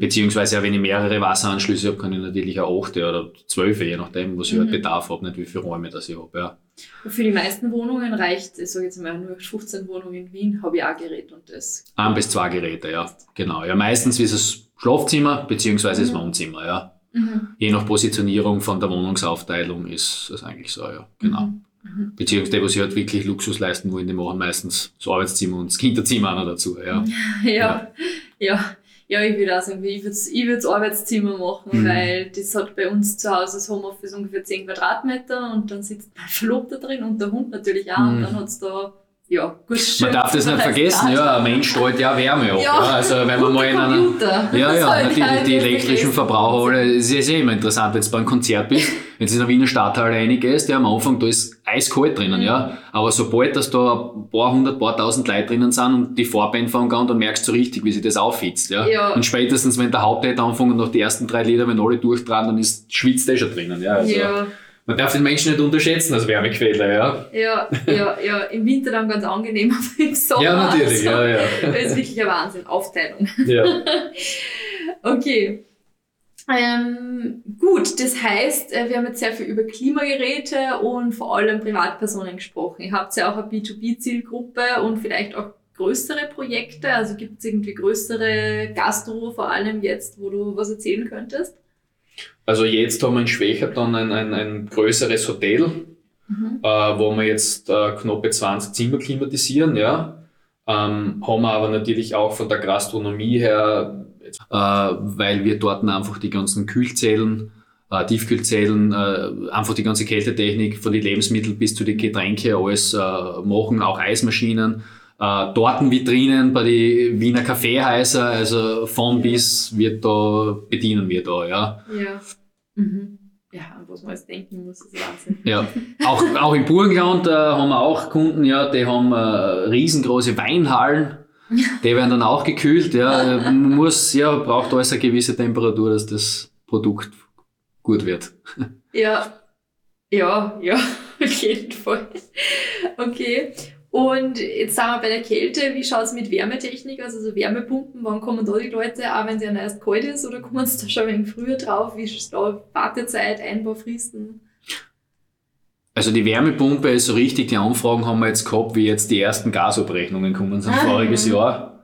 [SPEAKER 2] Beziehungsweise wenn ich mehrere Wasseranschlüsse habe, kann ich natürlich auch acht oder zwölf, je nachdem, was ich halt mhm. halt Bedarf habe, nicht wie viele Räume das ich habe. Ja.
[SPEAKER 1] Für die meisten Wohnungen reicht, ich sage jetzt mal nur 15 Wohnungen in Wien, habe ich auch Gerät und das.
[SPEAKER 2] Ein bis zwei Geräte, ja. Genau. Ja, meistens ist es Schlafzimmer beziehungsweise mhm. das Wohnzimmer, ja. Mhm. Je nach Positionierung von der Wohnungsaufteilung ist das eigentlich so, ja. Genau. Mhm. mhm. Beziehungsweise, was sie halt wirklich Luxus leisten wollen, die machen meistens das Arbeitszimmer und das Kinderzimmer auch noch dazu, ja.
[SPEAKER 1] ja. ja. ja. Ja, ich würde auch sagen, ich würde ich würd's Arbeitszimmer machen,
[SPEAKER 2] Mhm.
[SPEAKER 1] weil das hat bei uns zu Hause das Homeoffice ungefähr 10 Quadratmeter und dann sitzt mein Verlobter drin und der Hund natürlich auch und
[SPEAKER 2] Mhm.
[SPEAKER 1] dann hat's da, ja, gut.
[SPEAKER 2] Man darf das nicht vergessen, ja, ein Mensch strahlt ja Wärme ab. Ja.
[SPEAKER 1] Ja.
[SPEAKER 2] Also wenn man mal in einer
[SPEAKER 1] Computer.
[SPEAKER 2] Ja, ja,
[SPEAKER 1] soll
[SPEAKER 2] natürlich, die elektrischen. Verbraucher, alle, es ist ja immer interessant, wenn du bei einem Konzert bist, wenn du in der Wiener Stadthalle reingehst, ja, am Anfang, da ist eiskalt drinnen,
[SPEAKER 1] Mhm.
[SPEAKER 2] ja, aber sobald, dass da ein paar hundert, paar tausend Leute drinnen sind und die Vorband fangen an, dann merkst du richtig, wie sich das aufhitzt, ja.
[SPEAKER 1] Ja.
[SPEAKER 2] Und spätestens, wenn der Hauptlied anfängt und nach die ersten drei Lieder, wenn alle durchdrehen, dann ist, schwitzt der schon drinnen, ja. Also,
[SPEAKER 1] Ja,
[SPEAKER 2] Man darf den Menschen nicht unterschätzen als Wärmequelle, ja.
[SPEAKER 1] ja, ja, ja, im Winter dann ganz angenehm, aber im Sommer.
[SPEAKER 2] Ja, natürlich,
[SPEAKER 1] also,
[SPEAKER 2] ja, ja.
[SPEAKER 1] Das ist wirklich ein Wahnsinn, Aufteilung.
[SPEAKER 2] ja.
[SPEAKER 1] Okay. Ähm, gut, das heißt, äh, wir haben jetzt sehr viel über Klimageräte und vor allem Privatpersonen gesprochen. Ihr habt ja auch eine B2B-Zielgruppe und vielleicht auch größere Projekte. Also gibt es irgendwie größere Gastro, vor allem jetzt, wo du was erzählen könntest?
[SPEAKER 2] Also jetzt haben wir in Schwächerton ein, ein, ein größeres Hotel,
[SPEAKER 1] Mhm.
[SPEAKER 2] äh, wo wir jetzt äh, knappe 20 Zimmer klimatisieren, ja. Ähm, haben wir aber natürlich auch von der Gastronomie her, äh, weil wir dort einfach die ganzen Kühlzellen, äh, Tiefkühlzellen, äh, einfach die ganze Kältetechnik von den Lebensmitteln bis zu den Getränke alles äh, machen, auch Eismaschinen. Äh, Tortenvitrinen bei den Wiener Kaffeehäuser, also von bis wird da, bedienen wir da, ja.
[SPEAKER 1] Ja. Mhm. Ja, an was man jetzt denken muss, ist Wahnsinn.
[SPEAKER 2] Ja, auch, auch im Burgenland äh, haben wir auch Kunden, ja, die haben äh, riesengroße Weinhallen. Die werden dann auch gekühlt, ja. Äh, Man muss, ja, braucht alles eine gewisse Temperatur, dass das Produkt gut wird.
[SPEAKER 1] Ja, ja, ja, auf jeden Fall. Okay. Und jetzt sind wir bei der Kälte. Wie schaut es mit Wärmetechnik aus? Also Wärmepumpen, wann kommen da die Leute? Auch wenn es ja erst kalt ist oder kommen sie da schon ein wenig früher drauf? Wie ist da Wartezeit, Einbaufristen?
[SPEAKER 2] Also die Wärmepumpe ist so richtig, die Anfragen haben wir jetzt gehabt, wie jetzt die ersten Gasabrechnungen kommen sind
[SPEAKER 1] Ah,
[SPEAKER 2] voriges
[SPEAKER 1] ja.
[SPEAKER 2] Jahr.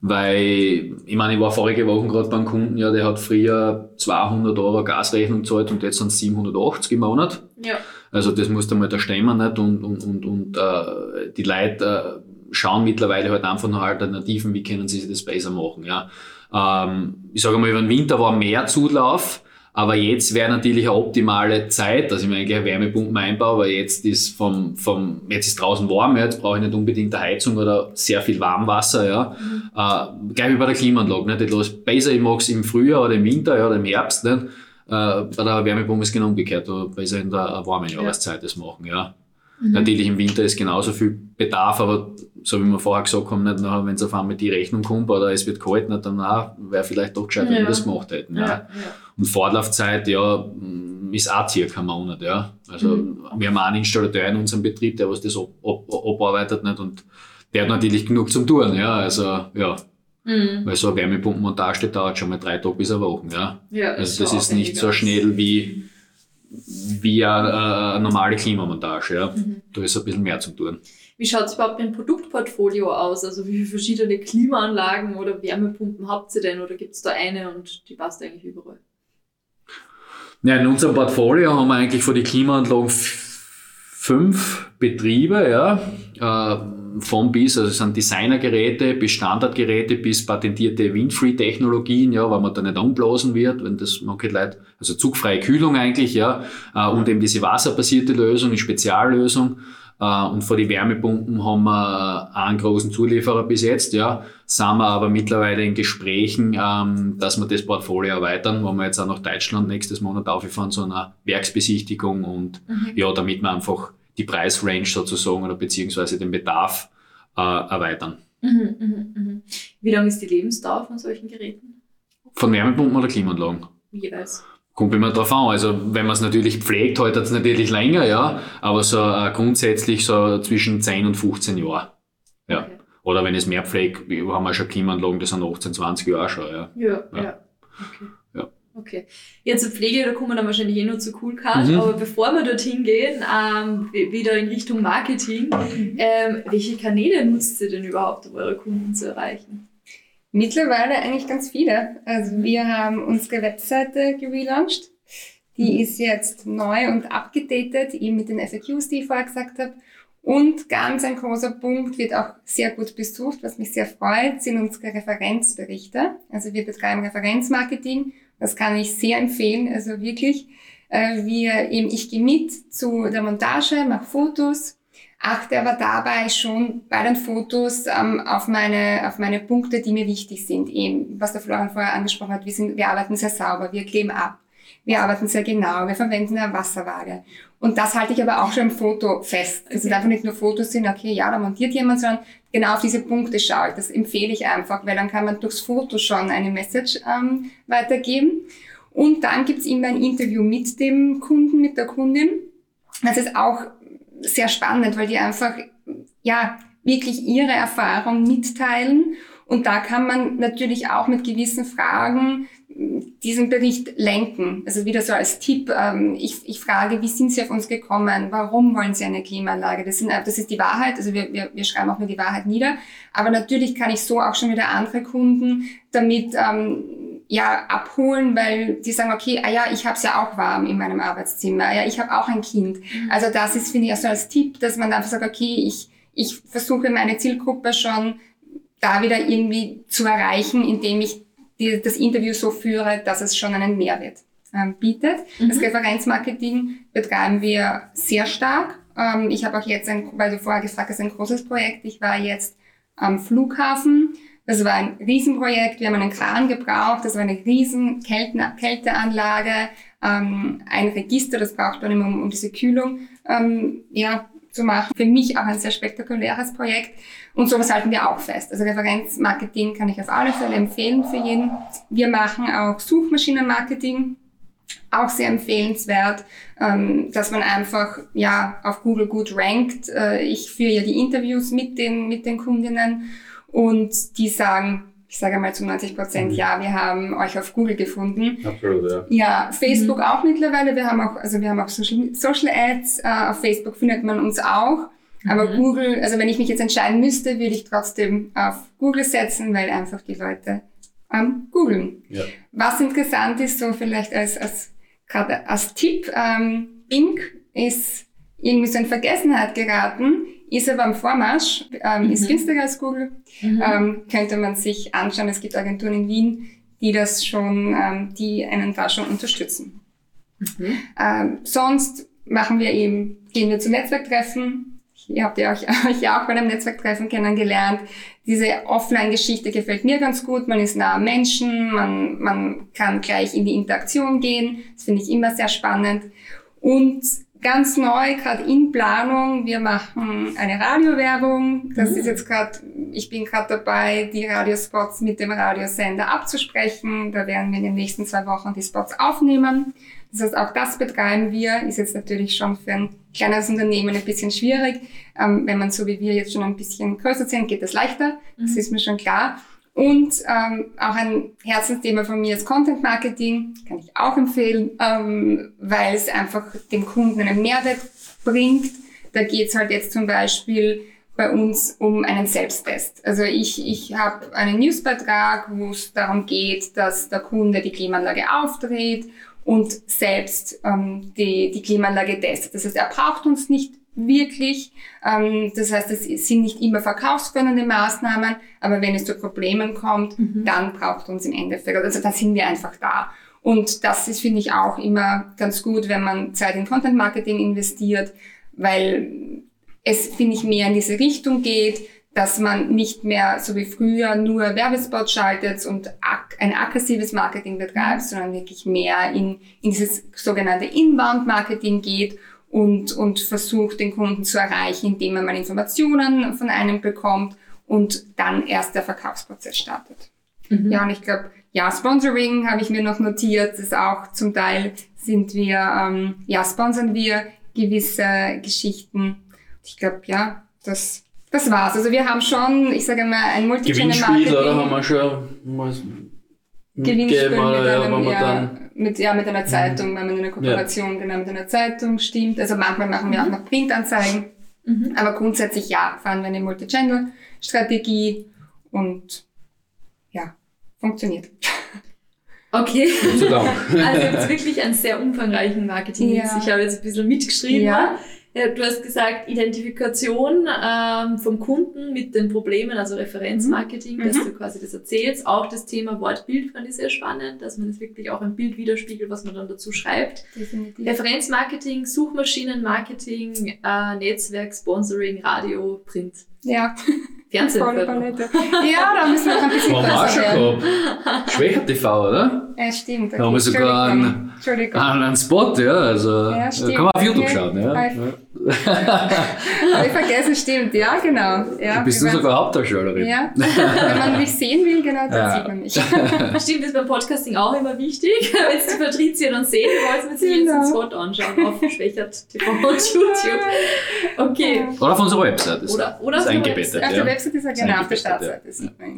[SPEAKER 2] Weil, ich meine, ich war vorige Woche gerade beim Kunden, ja, der hat früher 200 Euro Gasrechnung gezahlt und jetzt sind es 780 im Monat.
[SPEAKER 1] Ja.
[SPEAKER 2] Also das muss einmal da stemmen nicht und, und, und, und äh, die Leute äh, schauen mittlerweile halt einfach nach Alternativen, wie können sie sich das besser machen. Ja. Ähm, ich sage mal, über den Winter war mehr Zulauf, aber jetzt wäre natürlich eine optimale Zeit, dass ich mir eigentlich eine Wärmepumpe einbaue, weil jetzt ist vom, vom jetzt ist draußen warm, ja, jetzt brauche ich nicht unbedingt eine Heizung oder sehr viel Warmwasser, ja. Äh, gleich wie bei der Klimaanlage, nicht? Ich lasse besser, ich mag es im Frühjahr oder im Winter ja, oder im Herbst, nicht? Äh, bei der Wärmepumpe ist es genau umgekehrt, da besser in der warmen Jahreszeit das machen, ja. Natürlich im Winter ist genauso viel Bedarf, aber so wie wir vorher gesagt haben, nicht nachher, wenn es auf einmal die Rechnung kommt oder es wird kalt, nicht, dann auch, wäre vielleicht doch gescheit, wenn
[SPEAKER 1] Ja.
[SPEAKER 2] wir das gemacht hätten. Ja.
[SPEAKER 1] ja.
[SPEAKER 2] Und Vorlaufzeit, ja, ist auch circa ein Monat, ja. Also,
[SPEAKER 1] Mhm.
[SPEAKER 2] wir haben auch einen Installateur in unserem Betrieb, der was das ab, ab, abarbeitet, nicht, und der hat natürlich genug zum Tun, ja. Also, ja,
[SPEAKER 1] Mhm.
[SPEAKER 2] weil so eine Wärmepumpenmontage, dauert schon mal drei Tage bis eine Woche, ja.
[SPEAKER 1] ja
[SPEAKER 2] Also, das ist nicht so schnell wie, wie eine, eine normale Klimamontage, ja.
[SPEAKER 1] Mhm.
[SPEAKER 2] Da ist ein bisschen mehr zu tun.
[SPEAKER 1] Wie schaut es überhaupt mit dem Produktportfolio aus? Also wie viele verschiedene Klimaanlagen oder Wärmepumpen habt ihr denn? Oder gibt es da eine und die passt eigentlich überall?
[SPEAKER 2] Ja, in unserem Portfolio haben wir eigentlich für die Klimaanlagen fünf Betriebe, ja, äh, von bis, also es sind Designergeräte bis Standardgeräte bis patentierte Windfree-Technologien, ja, weil man da nicht anblasen wird, wenn das manche Leute, also zugfreie Kühlung eigentlich, ja, äh, und eben diese wasserbasierte Lösung, die Speziallösung. Äh, Und für die Wärmepumpen haben wir einen großen Zulieferer bis jetzt, ja. Sind wir aber mittlerweile in Gesprächen, ähm, dass wir das Portfolio erweitern, wo wir jetzt auch nach Deutschland nächstes Monat auffahren zu einer Werksbesichtigung und ja, damit wir einfach die Preisrange sozusagen oder beziehungsweise den Bedarf äh, erweitern.
[SPEAKER 1] Mhm, mhm, mhm. Wie lang ist die Lebensdauer von solchen Geräten?
[SPEAKER 2] Von Wärmepumpen oder Klimaanlagen?
[SPEAKER 1] Jeweils.
[SPEAKER 2] Kommt immer drauf an. Also, wenn man es natürlich pflegt, hält es natürlich länger, ja. Aber so äh, grundsätzlich so zwischen 10 und 15 Jahre. Ja.
[SPEAKER 1] Okay.
[SPEAKER 2] Oder wenn es mehr pflegt, haben wir schon Klimaanlagen, das sind 18, 20 Jahre schon, ja.
[SPEAKER 1] Ja,
[SPEAKER 2] Ja.
[SPEAKER 1] ja. Okay. Okay. Ja, zur Pflege, da kommen wir dann wahrscheinlich eh nur zu Coolcard,
[SPEAKER 2] Mhm.
[SPEAKER 1] aber bevor wir dorthin gehen, ähm, wieder in Richtung Marketing,
[SPEAKER 3] Mhm.
[SPEAKER 1] ähm, welche Kanäle nutzt ihr denn überhaupt, um eure Kunden zu erreichen?
[SPEAKER 3] Mittlerweile eigentlich ganz viele. Also wir haben unsere Webseite gelauncht. Die ist jetzt neu und abgedatet, eben mit den FAQs, die ich vorher gesagt habe. Und ganz ein großer Punkt wird auch sehr gut besucht, was mich sehr freut, sind unsere Referenzberichte. Also wir betreiben Referenzmarketing. Das kann ich sehr empfehlen. Also wirklich, äh, wir eben, ich gehe mit zu der Montage, mache Fotos, achte aber dabei schon bei den Fotos ähm, auf meine auf meine Punkte, die mir wichtig sind. Eben, was der Florian vorher angesprochen hat, wir sind, wir arbeiten sehr sauber, wir kleben ab. Wir arbeiten sehr genau, wir verwenden eine Wasserwaage. Und das halte ich aber auch schon im Foto fest. Also okay. einfach nicht nur Fotos sind, okay, ja, da montiert jemand, sondern genau auf diese Punkte schaue ich. Das empfehle ich einfach, weil dann kann man durchs Foto schon eine Message ähm, weitergeben. Und dann gibt's immer ein Interview mit dem Kunden, mit der Kundin. Das ist auch sehr spannend, weil die einfach, ja, wirklich ihre Erfahrung mitteilen. Und da kann man natürlich auch mit gewissen Fragen diesen Bericht lenken. Also wieder so als Tipp, ähm, ich, ich frage, wie sind Sie auf uns gekommen? Warum wollen Sie eine Klimaanlage? Das, sind, das ist die Wahrheit, also wir, wir, wir schreiben auch nur die Wahrheit nieder. Aber natürlich kann ich so auch schon wieder andere Kunden damit ähm, ja abholen, weil die sagen, okay, ah ja, ich habe es ja auch warm in meinem Arbeitszimmer, ah ja, ich habe auch ein Kind. Mhm. Also das ist, finde ich, so als Tipp, dass man einfach sagt, okay, ich, ich versuche meine Zielgruppe schon da wieder irgendwie zu erreichen, indem ich die, das Interview so führe, dass es schon einen Mehrwert ähm, bietet. Mhm. Das Referenzmarketing betreiben wir sehr stark. Ähm, ich habe auch jetzt, ein, weil du vorher gesagt hast, ein großes Projekt. Ich war jetzt am Flughafen. Das war ein Riesenprojekt. Wir haben einen Kran gebraucht. Das war eine riesen Kälte Kälteanlage, ähm, ein Register. Das braucht man immer, um, um diese Kühlung ähm, ja, zu machen. Für mich auch ein sehr spektakuläres Projekt. Und sowas halten wir auch fest. Also Referenzmarketing kann ich auf alle Fälle empfehlen für jeden. Wir machen auch Suchmaschinenmarketing. Auch sehr empfehlenswert, ähm, dass man einfach ja auf Google gut rankt. Äh, ich führe ja die Interviews mit den mit den Kundinnen und die sagen, ich sage mal zu 90 Prozent, mhm. ja, wir haben euch auf Google gefunden.
[SPEAKER 2] Absolut, ja.
[SPEAKER 3] Ja, Facebook mhm. auch mittlerweile. Wir haben auch, also wir haben auch Social, Social Ads. Äh, auf Facebook findet man uns auch. Aber mhm. Google, also wenn ich mich jetzt entscheiden müsste, würde ich trotzdem auf Google setzen, weil einfach die Leute ähm, googeln. Ja. Was interessant ist, so vielleicht als, als, gerade als Tipp, ähm, Bing ist irgendwie so in Vergessenheit geraten ist aber am Vormarsch, ähm, mhm. ist günstiger als Google. Mhm. Ähm, könnte man sich anschauen. Es gibt Agenturen in Wien, die das schon, ähm, die einen da schon unterstützen. Mhm. Ähm, sonst machen wir eben, gehen wir zu Netzwerktreffen. Ihr habt ja euch, euch ja auch bei einem Netzwerktreffen kennengelernt. Diese Offline-Geschichte gefällt mir ganz gut. Man ist nah am Menschen, man, man kann gleich in die Interaktion gehen. Das finde ich immer sehr spannend. Und ganz neu, gerade in Planung. Wir machen eine Radiowerbung. Das mhm. ist jetzt gerade, ich bin gerade dabei, die Radiospots mit dem Radiosender abzusprechen. Da werden wir in den nächsten zwei Wochen die Spots aufnehmen. Das heißt, auch das betreiben wir. Ist jetzt natürlich schon für ein kleines Unternehmen ein bisschen schwierig. Ähm, wenn man so wie wir jetzt schon ein bisschen größer sind, geht das leichter. Das mhm. ist mir schon klar. Und ähm, auch ein Herzensthema von mir ist Content Marketing, kann ich auch empfehlen, ähm, weil es einfach dem Kunden einen Mehrwert bringt. Da geht's halt jetzt zum Beispiel bei uns um einen Selbsttest. Also ich, ich habe einen Newsbeitrag, wo es darum geht, dass der Kunde die Klimaanlage aufdreht und selbst ähm, die, die Klimaanlage testet. Das heißt, er braucht uns nicht wirklich. Ähm, das heißt, es sind nicht immer verkaufsfördernde Maßnahmen, aber wenn es zu Problemen kommt, mhm. dann braucht uns im Endeffekt, also da sind wir einfach da. Und das ist, finde ich, auch immer ganz gut, wenn man Zeit in Content Marketing investiert, weil es, finde ich, mehr in diese Richtung geht, dass man nicht mehr so wie früher nur Werbespots schaltet und ein aggressives Marketing betreibt, mhm. sondern wirklich mehr in, in dieses sogenannte Inbound-Marketing geht und, und versucht, den Kunden zu erreichen, indem er mal Informationen von einem bekommt und dann erst der Verkaufsprozess startet. Mhm. Ja, und ich glaube, ja, Sponsoring habe ich mir noch notiert. Das ist auch zum Teil sind wir, ähm, ja, sponsern wir gewisse Geschichten. Ich glaube, ja, das, das war's. Also wir haben schon, ich sage mal, ein Multichannel-Marketing.
[SPEAKER 2] Gewinnspiel, oder haben wir schon
[SPEAKER 3] Gewinnspiel mit, einem, ja, mit, ja, mit einer Zeitung, mhm. wenn man in einer Kooperation ja. genau mit einer Zeitung stimmt. Also manchmal machen wir auch noch Printanzeigen. Mhm. Aber grundsätzlich ja, fahren wir eine Multichannel-Strategie und ja, funktioniert.
[SPEAKER 1] Okay. also jetzt wirklich einen sehr umfangreichen Marketing. Ja. Ich habe jetzt ein bisschen mitgeschrieben. Ja. Ja, du hast gesagt, Identifikation ähm, vom Kunden mit den Problemen, also Referenzmarketing, mhm. dass du quasi das erzählst. Auch das Thema Wort-Bild fand ich sehr spannend, dass man das wirklich auch im Bild widerspiegelt, was man dann dazu schreibt. Definitiv. Referenzmarketing, Suchmaschinenmarketing, äh, Netzwerk, Sponsoring, Radio, Print.
[SPEAKER 3] Ja.
[SPEAKER 1] Fernsehen.
[SPEAKER 3] Ja, da müssen wir noch ein bisschen
[SPEAKER 2] besser werden. Schwächer TV, oder?
[SPEAKER 3] Ja, stimmt. Okay.
[SPEAKER 2] Da haben wir sogar einen, einen Spot, ja. Also
[SPEAKER 3] ja,
[SPEAKER 2] kann man auf YouTube schauen, ja.
[SPEAKER 3] Habe ich vergessen, stimmt, ja, genau. Ja,
[SPEAKER 2] du bist du sogar Hauptdarstellerin.
[SPEAKER 3] Ja, wenn man mich sehen will, genau, dann ja. sieht man mich.
[SPEAKER 1] Stimmt, ist beim Podcasting auch immer wichtig. Wenn es die Patricia dann sehen wollt, man sich genau. jetzt einen Spot anschauen auf Schwächert TV und YouTube. Okay.
[SPEAKER 2] Oder auf unserer Website. Ist,
[SPEAKER 1] oder oder ist
[SPEAKER 3] eingebettet. Auf der Website ist er genau, auf der Startseite.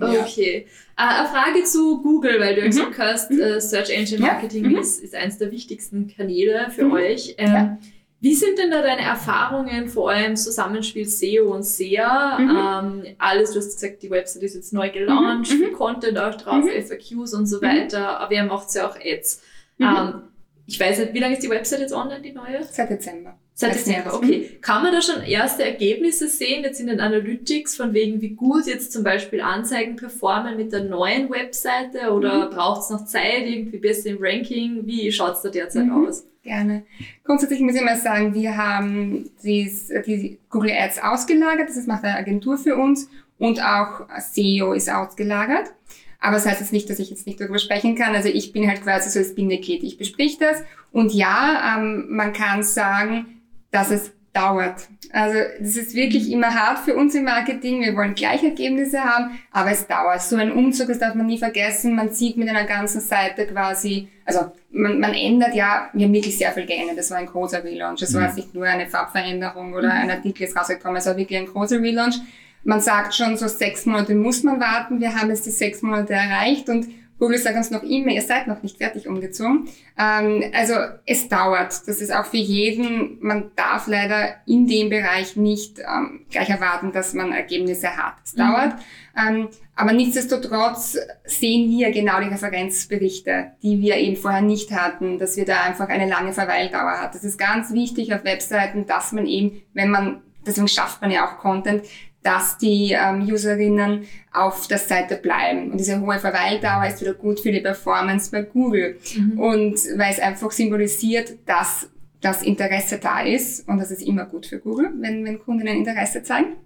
[SPEAKER 1] Okay. Äh, eine Frage zu Google, weil du ja mhm. gesagt hast, mhm. Search Engine Marketing ja. ist, ist eines der wichtigsten Kanäle für mhm. euch. Ähm, ja. Wie sind denn da deine Erfahrungen, vor allem Zusammenspiel SEO und SEA? Mhm. Ähm, alles, du hast gesagt, die Website ist jetzt neu gelauncht, mhm. viel Content auch drauf, mhm. FAQs und so weiter, aber ihr macht ja auch Ads. Ähm, ich weiß nicht, wie lange ist die Website jetzt online, die neue?
[SPEAKER 3] Seit Dezember.
[SPEAKER 1] Seit Dezember, okay. Kann man da schon erste Ergebnisse sehen, jetzt in den Analytics, von wegen, wie gut jetzt zum Beispiel Anzeigen performen mit der neuen Webseite oder mhm. braucht es noch Zeit, irgendwie besser im Ranking? Wie schaut es da derzeit mhm. aus?
[SPEAKER 3] Gerne. Grundsätzlich muss ich mal sagen, wir haben dies, die Google Ads ausgelagert, das macht eine Agentur für uns und auch SEO ist ausgelagert. Aber das heißt jetzt nicht, dass ich jetzt nicht darüber sprechen kann. Also ich bin halt quasi so das Bindeglied. Ich besprich das. Und ja, ähm, man kann sagen, dass es dauert. Also das ist wirklich immer hart für uns im Marketing. Wir wollen gleich Ergebnisse haben, aber es dauert. So ein Umzug, das darf man nie vergessen. Man sieht mit einer ganzen Seite quasi, also man, man ändert ja, wir haben wirklich sehr viel geändert. Das war ein großer Relaunch. Das mhm. war nicht nur eine Farbveränderung oder ein Artikel ist rausgekommen, es war wirklich ein großer Relaunch. Man sagt schon, so sechs Monate muss man warten. Wir haben jetzt die sechs Monate erreicht und Google sagt uns noch immer, ihr seid noch nicht fertig umgezogen. Ähm, also es dauert. Das ist auch für jeden, man darf leider in dem Bereich nicht ähm, gleich erwarten, dass man Ergebnisse hat. Es mhm. dauert. Ähm, aber nichtsdestotrotz sehen wir genau die Referenzberichte, die wir eben vorher nicht hatten, dass wir da einfach eine lange Verweildauer hat. Das ist ganz wichtig auf Webseiten, dass man eben, wenn man deswegen schafft man ja auch Content, dass die ähm, Userinnen auf der Seite bleiben. Und diese hohe Verweildauer ist wieder gut für die Performance bei Google. Mhm. Und weil es einfach symbolisiert, dass das Interesse da ist. Und das ist immer gut für Google, wenn, wenn Kunden ein Interesse zeigen.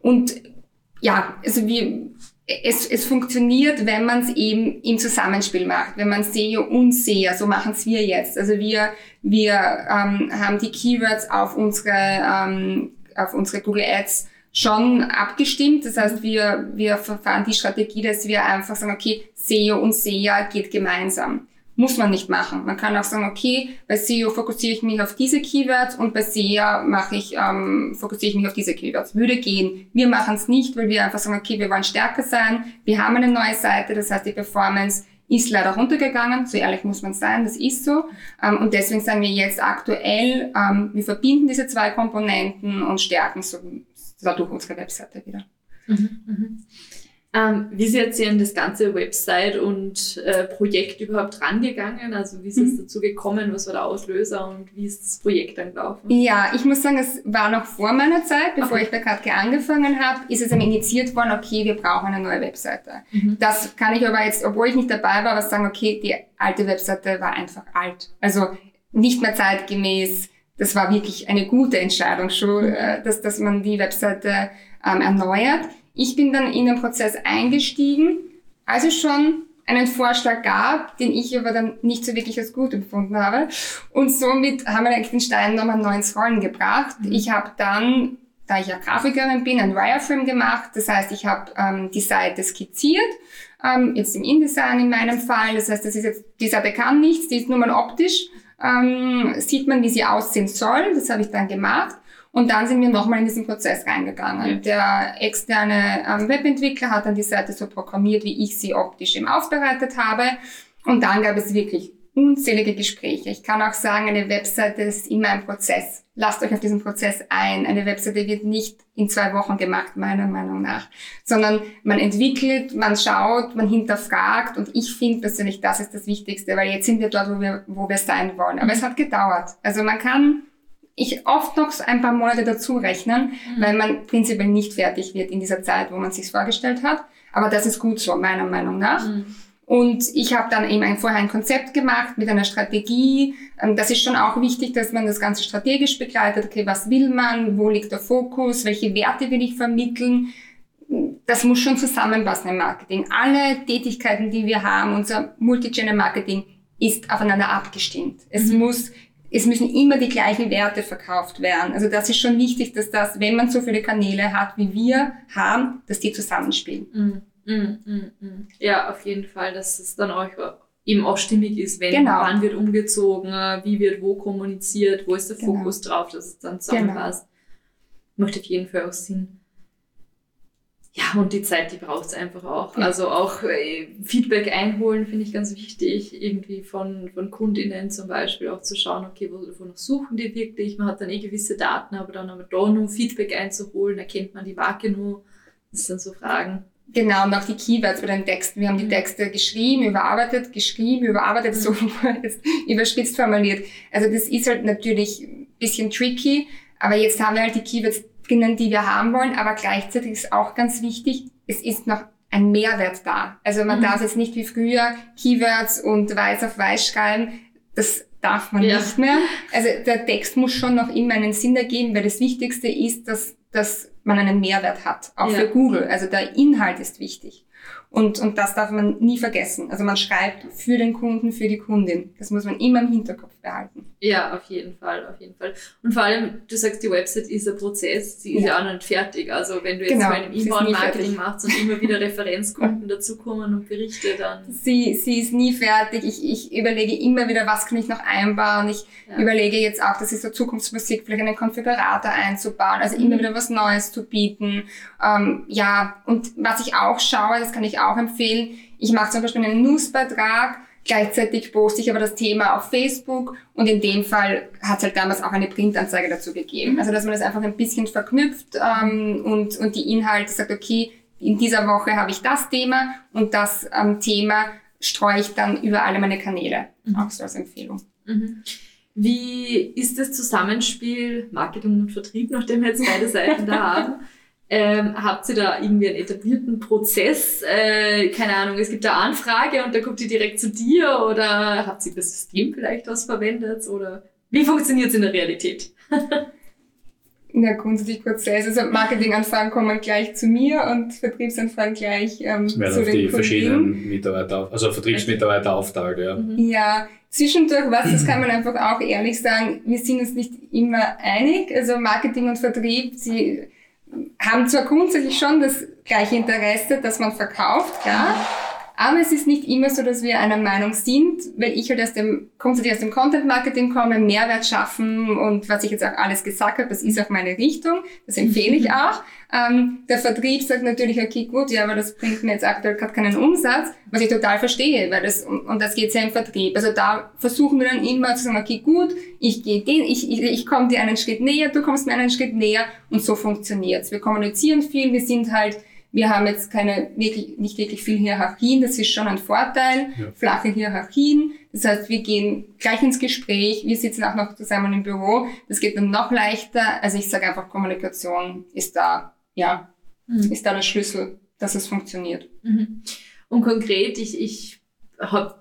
[SPEAKER 3] Und ja, also wir, es, es funktioniert, wenn man es eben im Zusammenspiel macht, wenn man SEO und SEA, so machen es wir jetzt. Also wir, wir ähm, haben die Keywords auf unsere, ähm, auf unsere Google Ads schon abgestimmt. Das heißt, wir, wir verfahren die Strategie, dass wir einfach sagen, okay, SEO und SEA geht gemeinsam. Muss man nicht machen. Man kann auch sagen, okay, bei SEO fokussiere ich mich auf diese Keywords und bei SEA mache ich, ähm, fokussiere ich mich auf diese Keywords. Würde gehen. Wir machen es nicht, weil wir einfach sagen, okay, wir wollen stärker sein. Wir haben eine neue Seite, das heißt, die Performance ist leider runtergegangen, so ehrlich muss man sein, das ist so. Ähm, und deswegen sagen wir jetzt aktuell, ähm, wir verbinden diese zwei Komponenten und stärken so dadurch unsere Webseite wieder. Mhm,
[SPEAKER 1] mhm. Ähm, wie ist jetzt an das ganze Website und äh, Projekt überhaupt rangegangen? Also wie ist es mhm. dazu gekommen? Was war der Auslöser und wie ist das Projekt dann gelaufen?
[SPEAKER 3] Ja, ich muss sagen, es war noch vor meiner Zeit, bevor okay. ich bei KatK angefangen habe, ist es einmal initiiert worden, okay, wir brauchen eine neue Webseite. Mhm. Das kann ich aber jetzt, obwohl ich nicht dabei war, was sagen, okay, die alte Webseite war einfach alt. Also nicht mehr zeitgemäß das war wirklich eine gute Entscheidung schon, mhm. äh, dass, dass man die Webseite ähm, erneuert. Ich bin dann in den Prozess eingestiegen, als es schon einen Vorschlag gab, den ich aber dann nicht so wirklich als gut empfunden habe. Und somit haben wir eigentlich den Stein nochmal neu ins Rollen gebracht. Mhm. Ich habe dann, da ich ja Grafikerin bin, ein Wireframe gemacht. Das heißt, ich habe ähm, die Seite skizziert, ähm, jetzt im InDesign in meinem Fall. Das heißt, das ist jetzt, die Seite kann nichts, die ist nur mal optisch ähm, sieht man, wie sie aussehen soll. Das habe ich dann gemacht. Und dann sind wir nochmal in diesen Prozess reingegangen. Ja. Der externe ähm, Webentwickler hat dann die Seite so programmiert, wie ich sie optisch eben aufbereitet habe. Und dann gab es wirklich unzählige Gespräche. Ich kann auch sagen, eine Webseite ist immer ein Prozess. Lasst euch auf diesen Prozess ein. Eine Webseite wird nicht in zwei Wochen gemacht, meiner Meinung nach, sondern man entwickelt, man schaut, man hinterfragt und ich finde persönlich, das ist das Wichtigste, weil jetzt sind wir dort, wo wir, wo wir sein wollen. Aber es hat gedauert. Also man kann ich oft noch ein paar Monate dazu rechnen, mhm. weil man prinzipiell nicht fertig wird in dieser Zeit, wo man sich vorgestellt hat. Aber das ist gut so, meiner Meinung nach. Mhm. Und ich habe dann eben ein, vorher ein Konzept gemacht mit einer Strategie. Ähm, das ist schon auch wichtig, dass man das Ganze strategisch begleitet. Okay, was will man? Wo liegt der Fokus? Welche Werte will ich vermitteln? Das muss schon zusammenpassen im Marketing. Alle Tätigkeiten, die wir haben, unser Multichannel Marketing ist aufeinander abgestimmt. Es mhm. muss es müssen immer die gleichen Werte verkauft werden. Also das ist schon wichtig, dass das, wenn man so viele Kanäle hat, wie wir haben, dass die zusammenspielen.
[SPEAKER 1] Mhm. Mm, mm, mm. Ja, auf jeden Fall, dass es dann auch eben auch stimmig ist, wenn genau. wann wird umgezogen, wie wird wo kommuniziert, wo ist der genau. Fokus drauf, dass es dann zusammenpasst. Genau. Macht auf jeden Fall auch Sinn. Ja, und die Zeit, die braucht es einfach auch. Ja. Also auch äh, Feedback einholen finde ich ganz wichtig, irgendwie von, von KundInnen zum Beispiel auch zu schauen, okay, wonach suchen die wirklich? Man hat dann eh gewisse Daten, aber dann aber da nur Feedback einzuholen, erkennt man die Marke nur. Das sind so Fragen.
[SPEAKER 3] Genau, und auch die Keywords bei den Texten. Wir haben die mhm. Texte geschrieben, überarbeitet, geschrieben, überarbeitet, so jetzt überspitzt formuliert. Also das ist halt natürlich ein bisschen tricky, aber jetzt haben wir halt die Keywords drinnen, die wir haben wollen, aber gleichzeitig ist auch ganz wichtig, es ist noch ein Mehrwert da. Also man mhm. darf jetzt nicht wie früher Keywords und weiß auf weiß schreiben. Das darf man ja. nicht mehr. Also der Text muss schon noch immer einen Sinn ergeben, weil das Wichtigste ist, dass, dass man einen Mehrwert hat, auch ja. für Google. Also der Inhalt ist wichtig. Und, und das darf man nie vergessen. Also man schreibt für den Kunden, für die Kundin. Das muss man immer im Hinterkopf behalten.
[SPEAKER 1] Ja, auf jeden Fall, auf jeden Fall. Und vor allem, du sagst, die Website ist ein Prozess, sie ist ja, ja auch noch nicht fertig. Also wenn du jetzt genau, mal ein Inbound-Marketing machst und immer wieder Referenzkunden dazukommen und Berichte, dann...
[SPEAKER 3] Sie, sie ist nie fertig. Ich, ich überlege immer wieder, was kann ich noch einbauen. Ich ja. überlege jetzt auch, das ist so Zukunftsmusik, vielleicht einen Konfigurator einzubauen, also immer mhm. wieder was Neues zu bieten. Ähm, ja, und was ich auch schaue, das kann ich auch empfehlen, ich mache zum Beispiel einen Newsbeitrag, Gleichzeitig poste ich aber das Thema auf Facebook und in dem Fall hat es halt damals auch eine Printanzeige dazu gegeben. Also dass man das einfach ein bisschen verknüpft ähm, und, und die Inhalte sagt, okay, in dieser Woche habe ich das Thema und das ähm, Thema streue ich dann über alle meine Kanäle, mhm. auch so als Empfehlung.
[SPEAKER 1] Mhm. Wie ist das Zusammenspiel Marketing und Vertrieb, nachdem wir jetzt beide Seiten da haben? Ähm, habt ihr da irgendwie einen etablierten Prozess? Äh, keine Ahnung, es gibt eine Anfrage und da kommt die direkt zu dir oder habt ihr das System vielleicht was verwendet oder wie funktioniert es in der Realität?
[SPEAKER 3] Ja, grundsätzlich Prozess. Also Marketinganfragen kommen gleich zu mir und Vertriebsanfragen gleich ähm, zu
[SPEAKER 2] auf den die verschiedenen Mitarbeiter, also Vertriebsmitarbeiter aufteilt, ja.
[SPEAKER 3] Mhm. Ja, zwischendurch was, das kann man einfach auch ehrlich sagen, wir sind uns nicht immer einig. Also Marketing und Vertrieb, sie haben zwar grundsätzlich schon das gleiche Interesse, dass man verkauft, klar, aber es ist nicht immer so, dass wir einer Meinung sind, weil ich halt aus dem, grundsätzlich aus dem Content Marketing komme, Mehrwert schaffen und was ich jetzt auch alles gesagt habe, das ist auch meine Richtung, das empfehle ich auch. Ähm, der Vertrieb sagt natürlich, okay, gut, ja, aber das bringt mir jetzt aktuell gerade keinen Umsatz, was ich total verstehe, weil das, und das geht ja im Vertrieb. Also da versuchen wir dann immer zu sagen, okay, gut, ich gehe den, ich, ich, ich komme dir einen Schritt näher, du kommst mir einen Schritt näher und so funktioniert's. Wir kommunizieren viel, wir sind halt wir haben jetzt keine wirklich, nicht wirklich viel Hierarchien, das ist schon ein Vorteil, ja. flache Hierarchien. Das heißt, wir gehen gleich ins Gespräch, wir sitzen auch noch zusammen im Büro, das geht dann noch leichter. Also ich sage einfach, Kommunikation ist da, ja, mhm. ist da der Schlüssel, dass es funktioniert.
[SPEAKER 1] Mhm. Und konkret, ich, ich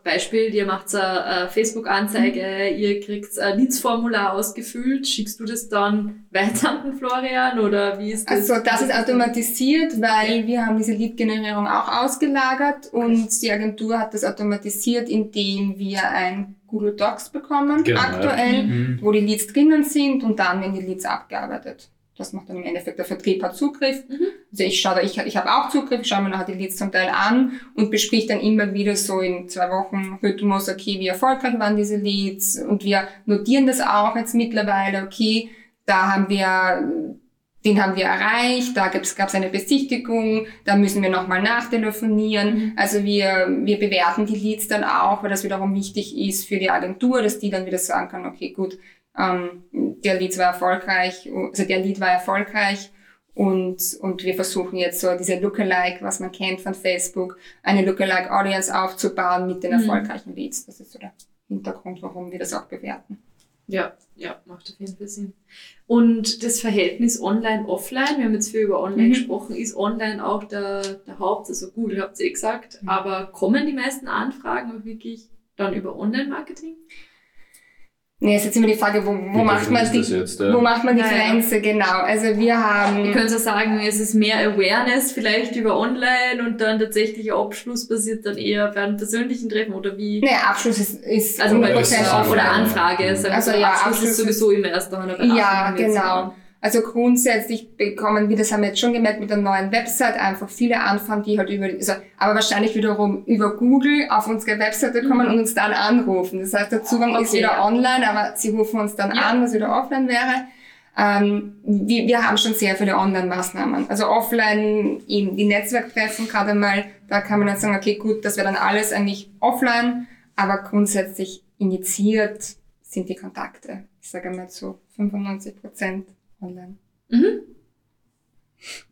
[SPEAKER 1] Beispiel, ihr macht eine Facebook-Anzeige, mhm. ihr kriegt ein Leads-Formular ausgefüllt, schickst du das dann weiter an den Florian oder wie ist
[SPEAKER 3] das? Also das ist automatisiert, weil okay. wir haben diese Lead-Generierung auch ausgelagert und die Agentur hat das automatisiert, indem wir ein Google Docs bekommen, genau. aktuell, mhm. wo die Leads drinnen sind und dann werden die Leads abgearbeitet. Das macht dann im Endeffekt der Vertrieb hat Zugriff. Mhm. Also ich schaue da, ich, ich habe auch Zugriff, schaue mir nachher die Leads zum Teil an und bespricht dann immer wieder so in zwei Wochen Rhythmus, okay, wie erfolgreich waren diese Leads und wir notieren das auch jetzt mittlerweile, okay, da haben wir, den haben wir erreicht, da gab es eine Besichtigung, da müssen wir nochmal nachtelefonieren. Mhm. Also wir, wir bewerten die Leads dann auch, weil das wiederum wichtig ist für die Agentur, dass die dann wieder sagen kann, okay, gut, ähm, der Lied war erfolgreich, also der Lied war erfolgreich und, und wir versuchen jetzt so diese Lookalike, was man kennt von Facebook, eine Lookalike Audience aufzubauen mit den mhm. erfolgreichen Leads. Das ist so der Hintergrund, warum wir das auch bewerten.
[SPEAKER 1] Ja, ja, macht auf jeden Fall Sinn. Und das Verhältnis Online-Offline, wir haben jetzt viel über Online
[SPEAKER 3] Mhm.
[SPEAKER 1] gesprochen, ist Online auch der, der Haupt, also Google habt ihr eh gesagt,
[SPEAKER 3] Mhm.
[SPEAKER 1] aber kommen die meisten Anfragen auch wirklich dann über Online-Marketing?
[SPEAKER 3] Nee, ist jetzt immer die Frage, wo, wo macht man die,
[SPEAKER 2] jetzt, ja?
[SPEAKER 3] wo macht man die
[SPEAKER 1] Ja, ja.
[SPEAKER 3] Grenze, genau. Also wir haben...
[SPEAKER 1] Wir können so sagen, es ist mehr Awareness vielleicht über Online und dann tatsächlicher Abschluss passiert dann eher bei einem persönlichen Treffen oder wie?
[SPEAKER 3] Nee, Abschluss ist, ist
[SPEAKER 1] Also bei
[SPEAKER 3] 100%
[SPEAKER 2] das ist
[SPEAKER 1] Prozent oder Anfrage.
[SPEAKER 3] Also
[SPEAKER 1] so,
[SPEAKER 3] ja,
[SPEAKER 1] Abschluss
[SPEAKER 3] Abschluss
[SPEAKER 1] ist sowieso immer erst nach einer
[SPEAKER 3] Ja,
[SPEAKER 1] Beratung jetzt
[SPEAKER 3] genau.
[SPEAKER 1] an.
[SPEAKER 3] Also grundsätzlich bekommen wir, das haben wir jetzt schon gemerkt mit der neuen Website, einfach viele Anfragen, die halt über, also, aber wahrscheinlich wiederum über Google auf unsere Webseite kommen
[SPEAKER 1] Mhm.
[SPEAKER 3] und uns dann anrufen. Das heißt, der Zugang ist
[SPEAKER 1] Okay,
[SPEAKER 3] wieder
[SPEAKER 1] ja.
[SPEAKER 3] online, aber sie rufen uns dann
[SPEAKER 1] Ja.
[SPEAKER 3] an, was wieder offline wäre. Ähm, wir, wir haben schon sehr viele Online-Maßnahmen. Also offline eben die Netzwerktreffen gerade mal, da kann man dann sagen, okay, gut, das wäre dann alles eigentlich offline, aber grundsätzlich initiiert sind die Kontakte. Ich sage mal so 95 Prozent online.
[SPEAKER 1] Mhm.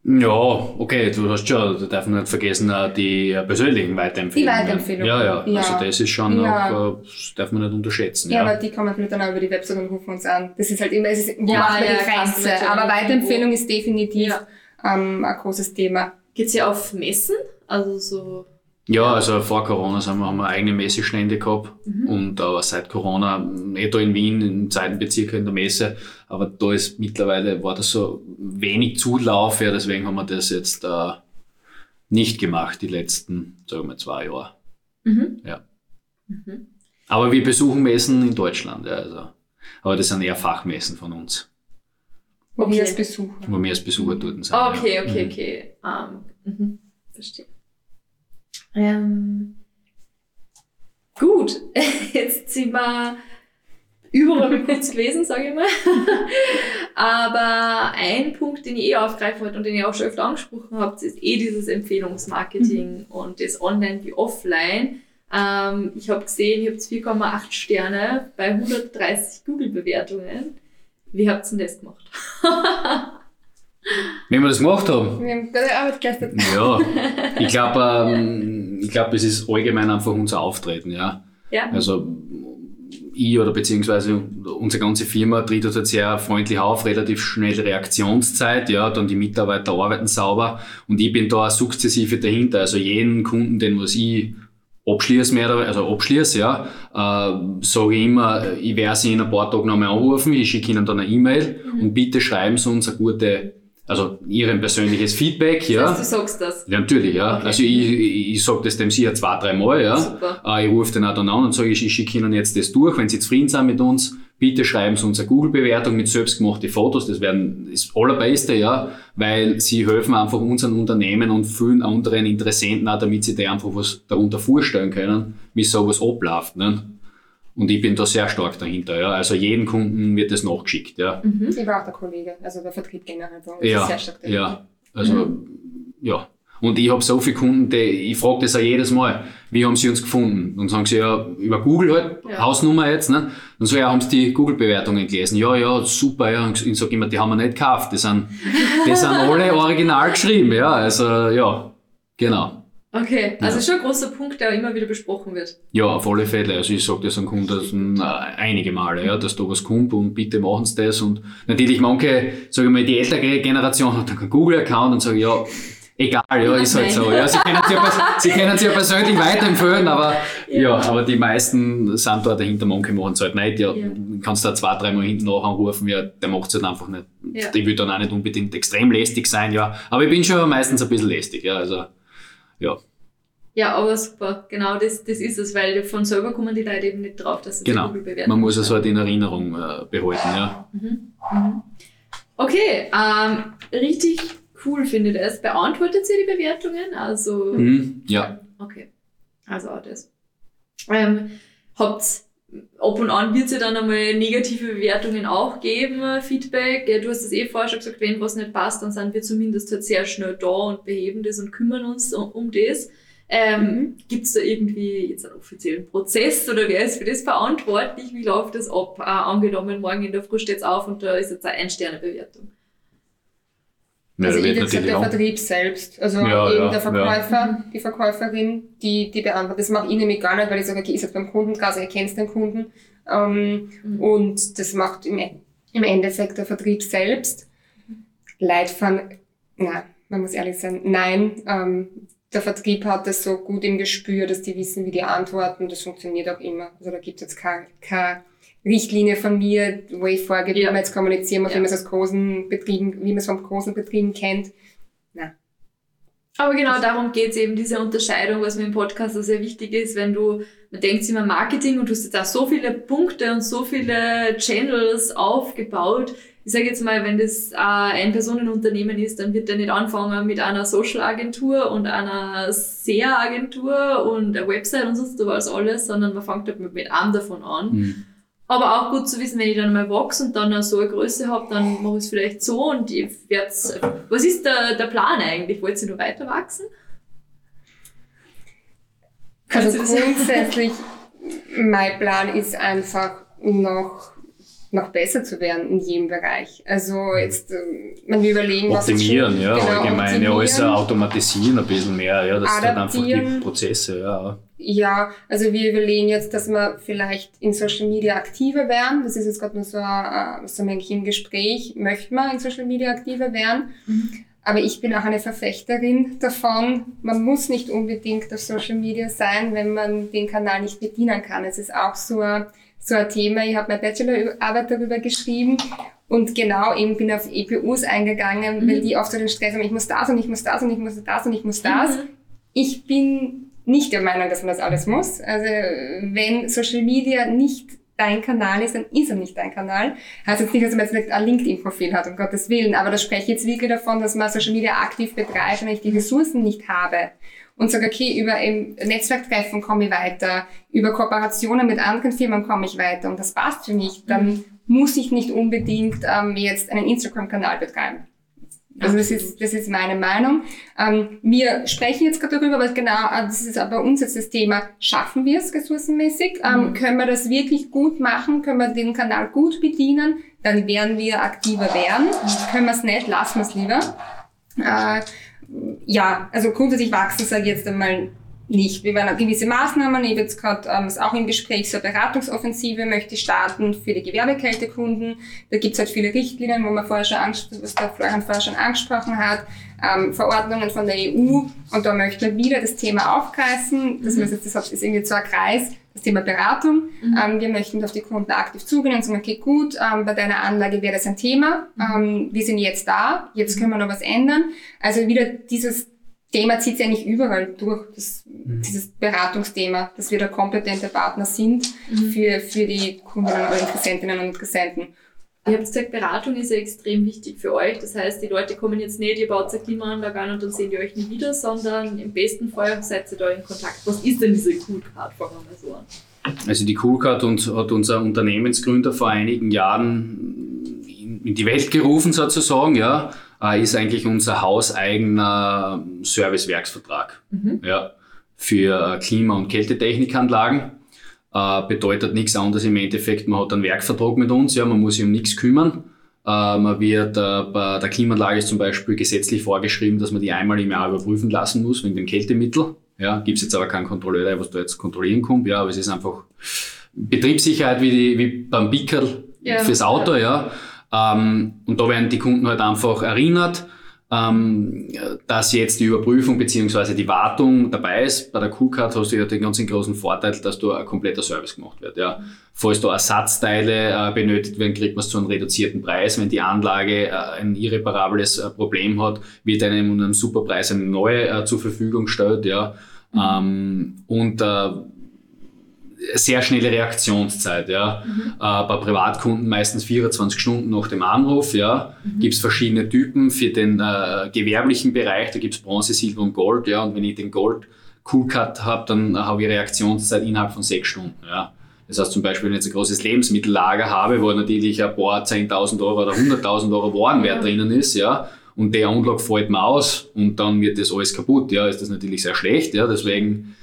[SPEAKER 2] Ja, okay, du hast schon, da darf man nicht vergessen, die persönlichen Weiterempfehlungen.
[SPEAKER 3] Die Weiterempfehlungen,
[SPEAKER 2] Ja, ja,
[SPEAKER 3] ja.
[SPEAKER 2] also das ist schon
[SPEAKER 3] Ja.
[SPEAKER 2] auch, äh, das darf man nicht unterschätzen.
[SPEAKER 3] Ja,
[SPEAKER 2] Ja,
[SPEAKER 3] aber die kommen vielleicht dann auch über die Website und rufen uns an. Das ist halt immer, es ist, wo
[SPEAKER 1] Ja,
[SPEAKER 3] macht man
[SPEAKER 1] ja,
[SPEAKER 3] die
[SPEAKER 1] du
[SPEAKER 3] Grenze? Aber Weiterempfehlung ist definitiv
[SPEAKER 1] Ja.
[SPEAKER 3] ähm, ein großes Thema.
[SPEAKER 1] Geht's ja auf Messen? Also so.
[SPEAKER 2] Ja, also vor Corona sind wir, haben wir eigene Messestände gehabt
[SPEAKER 1] Mhm.
[SPEAKER 2] und aber seit Corona, eh da in Wien, im zweiten Bezirk in der Messe, aber da ist mittlerweile, war das so wenig Zulauf, ja, deswegen haben wir das jetzt äh, nicht gemacht, die letzten, sagen wir mal, zwei Jahre.
[SPEAKER 1] Mhm.
[SPEAKER 2] Ja.
[SPEAKER 1] Mhm.
[SPEAKER 2] Aber wir besuchen Messen in Deutschland, ja, also. Aber das sind eher Fachmessen von uns,
[SPEAKER 3] Wo
[SPEAKER 1] Okay.
[SPEAKER 3] wir als Besucher.
[SPEAKER 2] wo wir als Besucher dort sind.
[SPEAKER 1] Ah, Okay,
[SPEAKER 2] ja.
[SPEAKER 1] okay,
[SPEAKER 2] Mhm.
[SPEAKER 1] okay. Ähm, mhm. Verstehe. Ähm, gut, jetzt sind wir überall kurz gewesen, sage ich mal. Aber ein Punkt, den ich eh aufgreifen wollte und den ihr auch schon öfter angesprochen habt, ist eh dieses Empfehlungsmarketing und das Online wie Offline. Ähm, ich habe gesehen, ihr habt 4,8 Sterne bei 130 Google-Bewertungen. Wie habt ihr denn das gemacht?
[SPEAKER 2] Wenn wir das gemacht haben,
[SPEAKER 3] Wir haben der Arbeit geleistet.
[SPEAKER 2] ja, ich glaube, ähm, ich glaube, es ist allgemein einfach unser Auftreten, ja.
[SPEAKER 1] Ja.
[SPEAKER 2] Also ich oder beziehungsweise unsere ganze Firma tritt halt sehr freundlich auf, relativ schnelle Reaktionszeit, ja, dann die Mitarbeiter arbeiten sauber und ich bin da sukzessive dahinter. Also jeden Kunden, den was ich abschließe, mehr oder also abschließe, ja, äh, sage ich immer, ich werde sie in ein paar Tagen nochmal anrufen, ich schicke ihnen dann eine E-Mail und bitte schreiben sie uns eine gute, also ihren persönliches Feedback, ja.
[SPEAKER 1] Das heißt, du sagst das.
[SPEAKER 2] Ja, natürlich, ja.
[SPEAKER 1] Okay.
[SPEAKER 2] Also ich, ich, sage das dem sicher zwei, drei Mal, ja.
[SPEAKER 1] Super.
[SPEAKER 2] Äh, ich rufe den auch dann an und sage, ich, ich schicke Ihnen jetzt das durch. Wenn Sie zufrieden sind mit uns, bitte schreiben Sie uns eine Google-Bewertung mit selbstgemachten Fotos. Das werden das Allerbeste, ja, weil Sie helfen einfach unseren Unternehmen und vielen anderen Interessenten auch, damit sie dir einfach was darunter vorstellen können, wie sowas abläuft. Ne? Und ich bin da sehr stark dahinter, ja. Also jedem Kunden wird das nachgeschickt, ja.
[SPEAKER 3] Ich war auch der Kollege, also der Vertrieb generell
[SPEAKER 2] Ja,
[SPEAKER 3] sehr stark dahinter.
[SPEAKER 2] ja. Also, ja. Und ich habe so viele Kunden, die, ich frage das auch jedes Mal, wie haben sie uns gefunden? Dann sagen sie ja, über Google halt,
[SPEAKER 1] Ja.
[SPEAKER 2] Hausnummer jetzt, ne? Dann so, ja, haben sie die Google-Bewertungen gelesen? Ja, ja, super, ja. Und ich sage immer, die haben wir nicht gekauft. Die sind, die sind alle original geschrieben, ja. Also, ja, genau.
[SPEAKER 1] Okay, also
[SPEAKER 2] Ja.
[SPEAKER 1] schon ein großer Punkt, der immer wieder besprochen wird.
[SPEAKER 2] Ja, auf alle Fälle. Also ich sage das an Kunden äh, einige Male, ja, dass da was kommt und bitte machen sie das. Und natürlich manche, sage ich mal, die ältere Generation hat dann keinen Google-Account und sagen, ja, egal, ja, ist halt so. Ja, sie können sie ja, sie können ja persönlich weiterempfehlen, aber
[SPEAKER 1] Ja.
[SPEAKER 2] ja. aber die meisten sind da dahinter, manche machen es halt nicht. Ja,
[SPEAKER 1] Ja.
[SPEAKER 2] kannst da zwei, dreimal hinten nach anrufen, ja, der macht es halt einfach nicht.
[SPEAKER 1] Ja.
[SPEAKER 2] Ich will dann auch nicht unbedingt extrem lästig sein, ja. Aber ich bin schon meistens ein bisschen lästig, ja. Also, ja.
[SPEAKER 1] Ja, aber super, genau das, das ist es, weil von selber kommen die Leute eben nicht drauf, dass sie
[SPEAKER 2] Genau.
[SPEAKER 1] Google bewerten.
[SPEAKER 2] Man muss es halt in Erinnerung äh, behalten, ja.
[SPEAKER 1] Mhm. Mhm. Okay, ähm, richtig cool finde ich das. Beantwortet ihr die Bewertungen? Also,
[SPEAKER 2] Mhm, ja.
[SPEAKER 1] okay. Also auch das. Ähm, habt ab und an wird es ja dann einmal negative Bewertungen auch geben, äh, Feedback. Ja, du hast es eh vorher schon gesagt, wenn was nicht passt, dann sind wir zumindest halt sehr schnell da und beheben das und kümmern uns um, das. Ähm,
[SPEAKER 3] Mhm.
[SPEAKER 1] Gibt es da irgendwie jetzt einen offiziellen Prozess oder wer ist für das verantwortlich? Wie läuft das ab? Äh, angenommen, morgen in der Früh steht's auf und da ist jetzt eine Ein-Sterne-Bewertung.
[SPEAKER 2] Ja
[SPEAKER 3] also
[SPEAKER 2] wird natürlich
[SPEAKER 3] der
[SPEAKER 2] auch.
[SPEAKER 3] Vertrieb selbst. Also
[SPEAKER 2] Ja,
[SPEAKER 3] eben
[SPEAKER 2] ja,
[SPEAKER 3] der Verkäufer, die Verkäuferin, die, die beantwortet. Das mache ich nämlich gar nicht, weil ich sage, okay, ich sage beim Kunden, also ihr kennt den Kunden, Ähm, mhm. Und das macht im, im Endeffekt der Vertrieb selbst. Leitfaden, na, man muss ehrlich sein, nein, ähm, der Vertrieb hat das so gut im Gespür, dass die wissen, wie die antworten. Das funktioniert auch immer. Also da gibt es jetzt keine, keine Richtlinie von mir, wo ich vorgebe, ja. wie man jetzt kommunizieren muss, ja. wie man es aus großen Betrieben, wie man es von großen Betrieben kennt. Na.
[SPEAKER 1] Aber genau darum geht es eben, diese Unterscheidung, was mir im Podcast auch sehr wichtig ist, wenn du, man denkt immer Marketing und du hast jetzt da so viele Punkte und so viele Channels aufgebaut, ich sage jetzt mal, wenn das äh, ein Personenunternehmen ist, dann wird der nicht anfangen mit einer Social-Agentur und einer SEA-Agentur und einer Website und sonst was alles, sondern man fängt halt mit, mit einem davon an. Mhm. Aber auch gut zu wissen, wenn ich dann mal wachse und dann so eine Größe habe, dann mache ich es vielleicht so und ich werde Was ist der, der Plan eigentlich? Wollt ihr noch weiter wachsen?
[SPEAKER 3] Also grundsätzlich, mein Plan ist einfach noch noch besser zu werden in jedem Bereich. Also jetzt, äh, wenn wir überlegen,
[SPEAKER 2] optimieren, was ja, genau, allgemein, optimieren, ja, alles automatisieren ein bisschen mehr, ja, das halt einfach die Prozesse, ja.
[SPEAKER 3] Ja, also wir überlegen jetzt, dass wir vielleicht in Social Media aktiver werden. Das ist jetzt gerade nur so, äh, so ein im Gespräch. Möchten wir in Social Media aktiver werden? Mhm. Aber ich bin auch eine Verfechterin davon. Man muss nicht unbedingt auf Social Media sein, wenn man den Kanal nicht bedienen kann. Es ist auch so ein so ein Thema. Ich habe meine Bachelorarbeit darüber geschrieben und genau eben bin auf EPUs eingegangen, mhm. weil die oft so den Stress haben, ich muss das und ich muss das und ich muss das und ich muss das. Mhm. Ich bin nicht der Meinung, dass man das alles muss. Also wenn Social Media nicht dein Kanal ist, dann ist er nicht dein Kanal. Heißt jetzt nicht, dass man jetzt ein LinkedIn-Profil hat, um Gottes Willen, aber da spreche ich jetzt wirklich davon, dass man Social Media aktiv betreibt, wenn ich die Ressourcen nicht habe und sage, okay, über Netzwerktreffen komme ich weiter, über Kooperationen mit anderen Firmen komme ich weiter und das passt für mich, dann mhm. muss ich nicht unbedingt ähm, jetzt einen Instagram-Kanal betreiben. Also das ist, das ist meine Meinung. Ähm, wir sprechen jetzt gerade darüber, weil genau, äh, das ist aber uns jetzt das Thema, schaffen wir es ressourcenmäßig? Ähm, mhm. Können wir das wirklich gut machen? Können wir den Kanal gut bedienen? Dann werden wir aktiver werden. Mhm. Können wir es nicht, lassen wir es lieber. Äh, ja, also grundsätzlich wachsen sage ich jetzt einmal nicht. Wir werden gewisse Maßnahmen, ich habe jetzt gerade ähm, auch im Gespräch, so eine Beratungsoffensive möchte ich starten für die Gewerbekältekunden. Da gibt es halt viele Richtlinien, wo man vorher schon, was der Florian vorher schon angesprochen hat, ähm, Verordnungen von der EU und da möchte man wieder das Thema aufgreifen. Das, mhm. das ist irgendwie so ein Kreis, das Thema Beratung. Mhm. Ähm, wir möchten auf die Kunden aktiv zugehen und sagen, okay, gut, ähm, bei deiner Anlage wäre das ein Thema. Mhm. Ähm, wir sind jetzt da, jetzt können wir noch was ändern. Also wieder dieses Thema zieht sich eigentlich überall durch, das, mhm. dieses Beratungsthema, dass wir da kompetente Partner sind mhm. für, für die Kundinnen oder Interessentinnen und Interessenten.
[SPEAKER 1] Ihr habt gesagt, Beratung ist ja extrem wichtig für euch. Das heißt, die Leute kommen jetzt nicht, ihr baut eine Klimaanlage an und dann sehen die euch nie wieder, sondern im besten Fall seid ihr da in Kontakt. Was ist denn diese Coolcard? Fangen wir mal so an.
[SPEAKER 2] Also die Coolcard hat unser Unternehmensgründer vor einigen Jahren in die Welt gerufen sozusagen, ja, äh, ist eigentlich unser hauseigener Servicewerksvertrag mhm. ja, für Klima- und Kältetechnikanlagen. Äh, bedeutet nichts anderes im Endeffekt, man hat einen Werkvertrag mit uns, ja, man muss sich um nichts kümmern. Äh, man wird, äh, bei der Klimaanlage ist zum Beispiel gesetzlich vorgeschrieben, dass man die einmal im Jahr überprüfen lassen muss wegen dem Kältemittel. Ja, gibt es jetzt aber keinen Kontrolleur, was da jetzt kontrollieren kommt, ja, aber es ist einfach Betriebssicherheit wie, die, wie beim Pickerl ja, fürs Auto, ja. ja. Ähm, und da werden die Kunden halt einfach erinnert ähm, dass jetzt die Überprüfung beziehungsweise die Wartung dabei ist. Bei der Q-Card hast du ja den ganz großen Vorteil, dass da ein kompletter Service gemacht wird. Ja. Falls da Ersatzteile äh, benötigt werden, kriegt man es zu einem reduzierten Preis. Wenn die Anlage äh, ein irreparables äh, Problem hat, wird einem um einen super Preis eine neue äh, zur Verfügung gestellt. Ja. Mhm. Ähm, und äh, sehr schnelle Reaktionszeit. Ja. Mhm. Äh, bei Privatkunden meistens 24 Stunden nach dem Anruf. Ja. Mhm. Gibt es verschiedene Typen für den äh, gewerblichen Bereich. Da gibt es Bronze, Silber und Gold. Ja. Und wenn ich den Gold Cool Cut habe, dann habe ich Reaktionszeit innerhalb von sechs Stunden. Ja. Das heißt zum Beispiel, wenn ich jetzt ein großes Lebensmittellager habe, wo natürlich ein paar 10.000 Euro oder 100.000 Euro Warenwert ja. drinnen ist, ja, und der Unlock fällt mir aus und dann wird das alles kaputt, ja, ist das natürlich sehr schlecht, ja, deswegen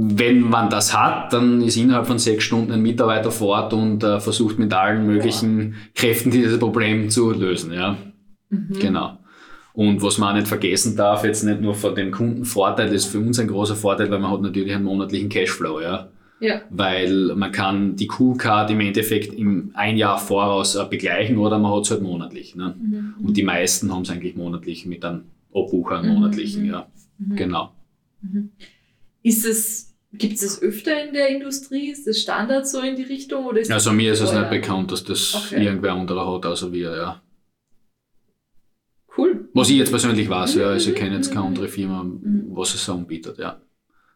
[SPEAKER 2] wenn man das hat, dann ist innerhalb von sechs Stunden ein Mitarbeiter fort und äh, versucht mit allen möglichen Kräften dieses Problem zu lösen. Ja, mhm. genau. Und was man auch nicht vergessen darf, jetzt nicht nur von dem Kundenvorteil, das ist für uns ein großer Vorteil, weil man hat natürlich einen monatlichen Cashflow. Ja. Ja. Weil man kann die Q-Card im Endeffekt im ein Jahr voraus äh, begleichen oder man hat es halt monatlich. Ne? Mhm. Und die meisten haben es eigentlich monatlich mit einem Abbucher mhm. monatlichen, mhm. ja. Mhm. Genau.
[SPEAKER 1] Mhm. Ist es, gibt es das öfter in der Industrie? Ist das Standard so in die Richtung? Oder ist
[SPEAKER 2] also mir ist es nicht bekannt, dass das okay. irgendwer anderer hat, außer wir, ja.
[SPEAKER 1] Cool.
[SPEAKER 2] Was ich jetzt persönlich weiß, ja, also ich kenne jetzt keine andere Firma, was es so anbietet, ja.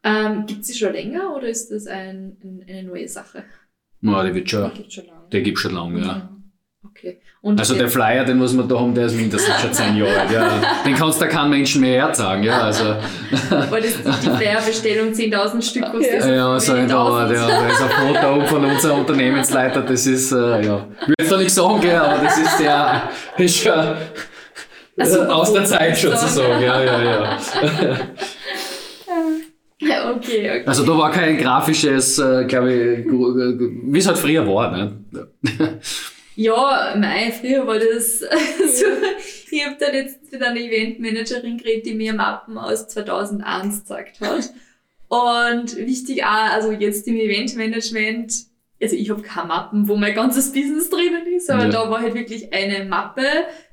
[SPEAKER 1] Ähm, Gibt es sie schon länger oder ist das ein, ein, eine neue Sache?
[SPEAKER 2] No, die wird schon, die gibt schon lange. Der gibt schon lange, ja.
[SPEAKER 1] Okay.
[SPEAKER 2] Und also der Flyer, den was wir da haben, der ist mindestens schon zehn Jahre alt. Ja. Den kannst du kein Menschen mehr herzagen. Ja, also.
[SPEAKER 1] Weil das die Flyerbestellung 10.000 Stück kostet.
[SPEAKER 2] Ja, ja so ein Dauer. Ja. Da ist ein Foto von unserem Unternehmensleiter. Das ist, äh, ja, ich will jetzt da nicht sagen, gell, aber das ist der, ist schon also, aus der Zeit sozusagen. Ja, ja, ja.
[SPEAKER 1] Okay, okay.
[SPEAKER 2] Also da war kein grafisches, äh, glaube ich, wie es halt früher war. Ne?
[SPEAKER 1] Ja, mei, früher war das so. Ich habe dann jetzt mit einer Eventmanagerin geredet, die mir Mappen aus 2001 gezeigt hat. Und wichtig auch, also jetzt im Eventmanagement, also ich habe keine Mappen, wo mein ganzes Business drinnen ist, aber ja. da war halt wirklich eine Mappe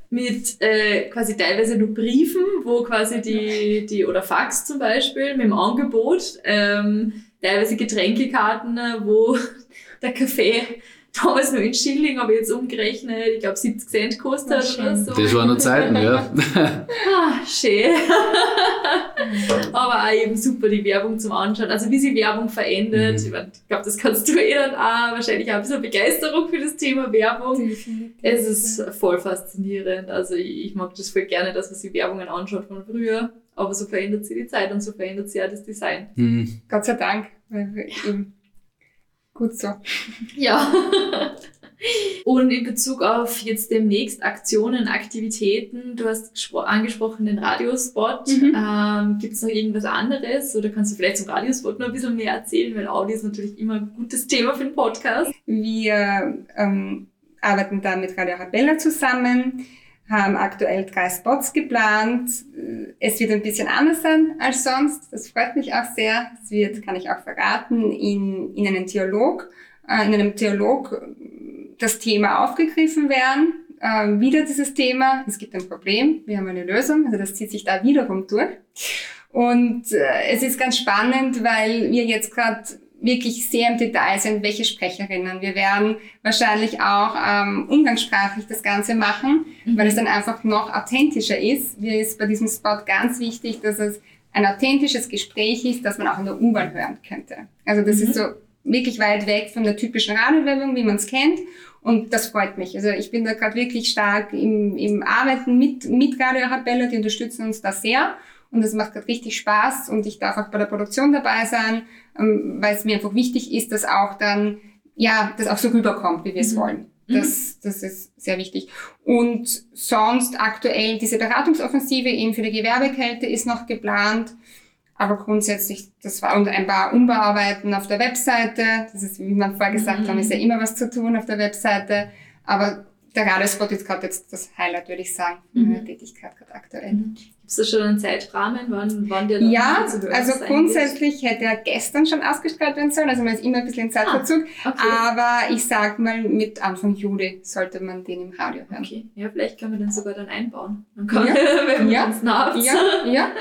[SPEAKER 1] mit äh, quasi teilweise nur Briefen, wo quasi die, die oder Fax zum Beispiel mit dem Angebot, ähm, teilweise Getränkekarten, wo der Kaffee damals nur in Schilling, aber jetzt umgerechnet, ich glaube 70 Cent kostet
[SPEAKER 2] ja, oder so. Das waren noch Zeiten, ja.
[SPEAKER 1] ah, schön. aber auch eben super die Werbung zum Anschauen. Also wie sich Werbung verändert. Mhm. Ich, mein, ich glaube, das kannst du eh dann auch wahrscheinlich auch ein bisschen Begeisterung für das Thema Werbung. Es ist voll faszinierend. Also ich, ich mag das voll gerne, dass man sich Werbungen anschaut von früher. Aber so verändert sich die Zeit und so verändert sich auch das Design.
[SPEAKER 3] Mhm. Gott sei Dank. Weil wir eben Gut so.
[SPEAKER 1] Ja. Und in Bezug auf jetzt demnächst Aktionen, Aktivitäten, du hast angesprochen den Radiospot. Mhm. Ähm, Gibt es noch irgendwas anderes oder kannst du vielleicht zum Radiospot noch ein bisschen mehr erzählen, weil Audio ist natürlich immer ein gutes Thema für den Podcast.
[SPEAKER 3] Wir ähm, arbeiten da mit Radio Arabella zusammen haben aktuell drei Spots geplant. Es wird ein bisschen anders sein als sonst. Das freut mich auch sehr. Es wird, kann ich auch verraten, in, in einem Dialog, äh, in einem Dialog das Thema aufgegriffen werden. Äh, wieder dieses Thema. Es gibt ein Problem. Wir haben eine Lösung. Also das zieht sich da wiederum durch. Und äh, es ist ganz spannend, weil wir jetzt gerade wirklich sehr im Detail sind, welche Sprecherinnen. Wir werden wahrscheinlich auch ähm, umgangssprachlich das Ganze machen, mhm. weil es dann einfach noch authentischer ist. Mir ist bei diesem Spot ganz wichtig, dass es ein authentisches Gespräch ist, das man auch in der U-Bahn hören könnte. Also das mhm. ist so wirklich weit weg von der typischen Radiowerbung, wie man es kennt. Und das freut mich. Also ich bin da gerade wirklich stark im, im Arbeiten mit, mit Radio Arabella, die unterstützen uns da sehr. Und es macht gerade richtig Spaß und ich darf auch bei der Produktion dabei sein, weil es mir einfach wichtig ist, dass auch dann, ja, das auch so rüberkommt, wie wir es mhm. wollen. Mhm. Das, das ist sehr wichtig. Und sonst aktuell diese Beratungsoffensive eben für die Gewerbekälte ist noch geplant. Aber grundsätzlich, das war und ein paar Umbauarbeiten auf der Webseite. Das ist, wie man vorher gesagt mhm. haben, ist ja immer was zu tun auf der Webseite. Aber der Radiospot ist gerade jetzt das Highlight, würde ich sagen, mhm. meiner Tätigkeit gerade aktuell. Mhm.
[SPEAKER 1] Gibt es da schon einen Zeitrahmen, wann, wann der
[SPEAKER 3] Ja, also grundsätzlich hätte er gestern schon ausgestrahlt werden sollen, also man ist immer ein bisschen in Zeitverzug, ah, okay. aber ich sag mal, mit Anfang Juli sollte man den im Radio hören.
[SPEAKER 1] Okay, ja, vielleicht können wir den sogar dann einbauen. Dann kann ja. wenn wir
[SPEAKER 3] ja.
[SPEAKER 1] uns naht.
[SPEAKER 3] Ja, ja,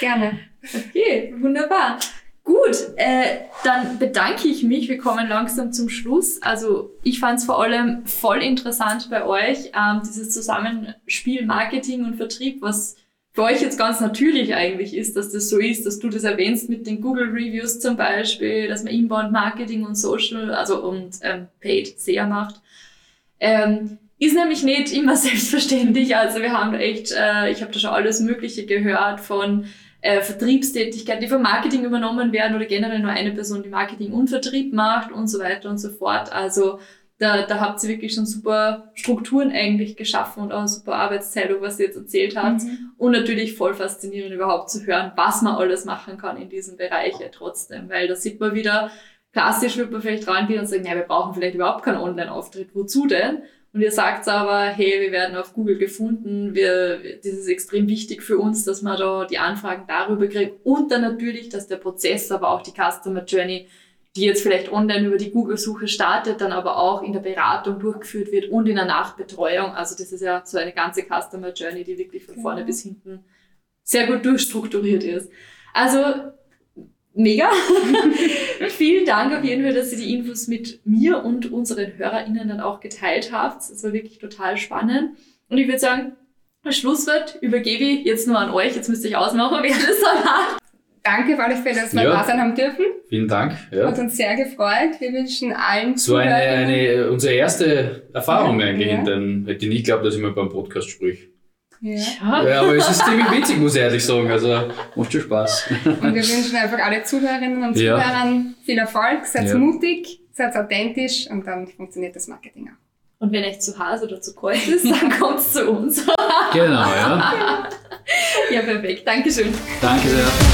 [SPEAKER 3] gerne.
[SPEAKER 1] Okay, wunderbar. Gut, äh, dann bedanke ich mich. Wir kommen langsam zum Schluss. Also ich fand es vor allem voll interessant bei euch, ähm, dieses Zusammenspiel Marketing und Vertrieb, was für euch jetzt ganz natürlich eigentlich ist, dass das so ist, dass du das erwähnst mit den Google Reviews zum Beispiel, dass man Inbound Marketing und Social, also und ähm, Paid sehr macht. Ähm, ist nämlich nicht immer selbstverständlich. Also wir haben echt, äh, ich habe da schon alles Mögliche gehört von äh, Vertriebstätigkeiten, die vom Marketing übernommen werden oder generell nur eine Person, die Marketing und Vertrieb macht und so weiter und so fort. Also da, da habt ihr wirklich schon super Strukturen eigentlich geschaffen und auch eine super Arbeitsteilung, was ihr jetzt erzählt habt. Mhm. Und natürlich voll faszinierend überhaupt zu hören, was man alles machen kann in diesen Bereichen trotzdem. Weil da sieht man wieder, klassisch wird man vielleicht rangehen und sagen, ja, wir brauchen vielleicht überhaupt keinen Online-Auftritt. Wozu denn? Und ihr sagt aber, hey, wir werden auf Google gefunden, wir, das ist extrem wichtig für uns, dass man da die Anfragen darüber kriegt und dann natürlich, dass der Prozess, aber auch die Customer Journey die jetzt vielleicht online über die Google-Suche startet, dann aber auch in der Beratung durchgeführt wird und in der Nachbetreuung. Also das ist ja so eine ganze Customer Journey, die wirklich von vorne ja. bis hinten sehr gut durchstrukturiert ist. Also mega. Vielen Dank auf jeden Fall, dass ihr die Infos mit mir und unseren HörerInnen dann auch geteilt habt. Das war wirklich total spannend. Und ich würde sagen, das Schlusswort übergebe ich jetzt nur an euch. Jetzt müsst ihr euch ausmachen, wer das dann hat.
[SPEAKER 3] Danke für alle Fälle, dass wir ja. da sein haben dürfen.
[SPEAKER 2] Vielen Dank.
[SPEAKER 3] Ja. Hat uns sehr gefreut. Wir wünschen allen
[SPEAKER 2] So eine, eine, unsere erste Erfahrung ja. eigentlich, ja. denn hätte ich nicht geglaubt, dass ich mal beim Podcast sprich. Ja. ja, aber es ist ziemlich witzig, muss ich ehrlich sagen. Also macht schon Spaß.
[SPEAKER 3] Und wir wünschen einfach alle Zuhörerinnen und Zuhörern viel Erfolg. Seid mutig, seid authentisch und dann funktioniert das Marketing auch.
[SPEAKER 1] Und wenn euch zu heiß oder zu kalt ist, dann kommt zu uns.
[SPEAKER 2] genau, ja.
[SPEAKER 1] ja, perfekt. Dankeschön.
[SPEAKER 2] Danke sehr.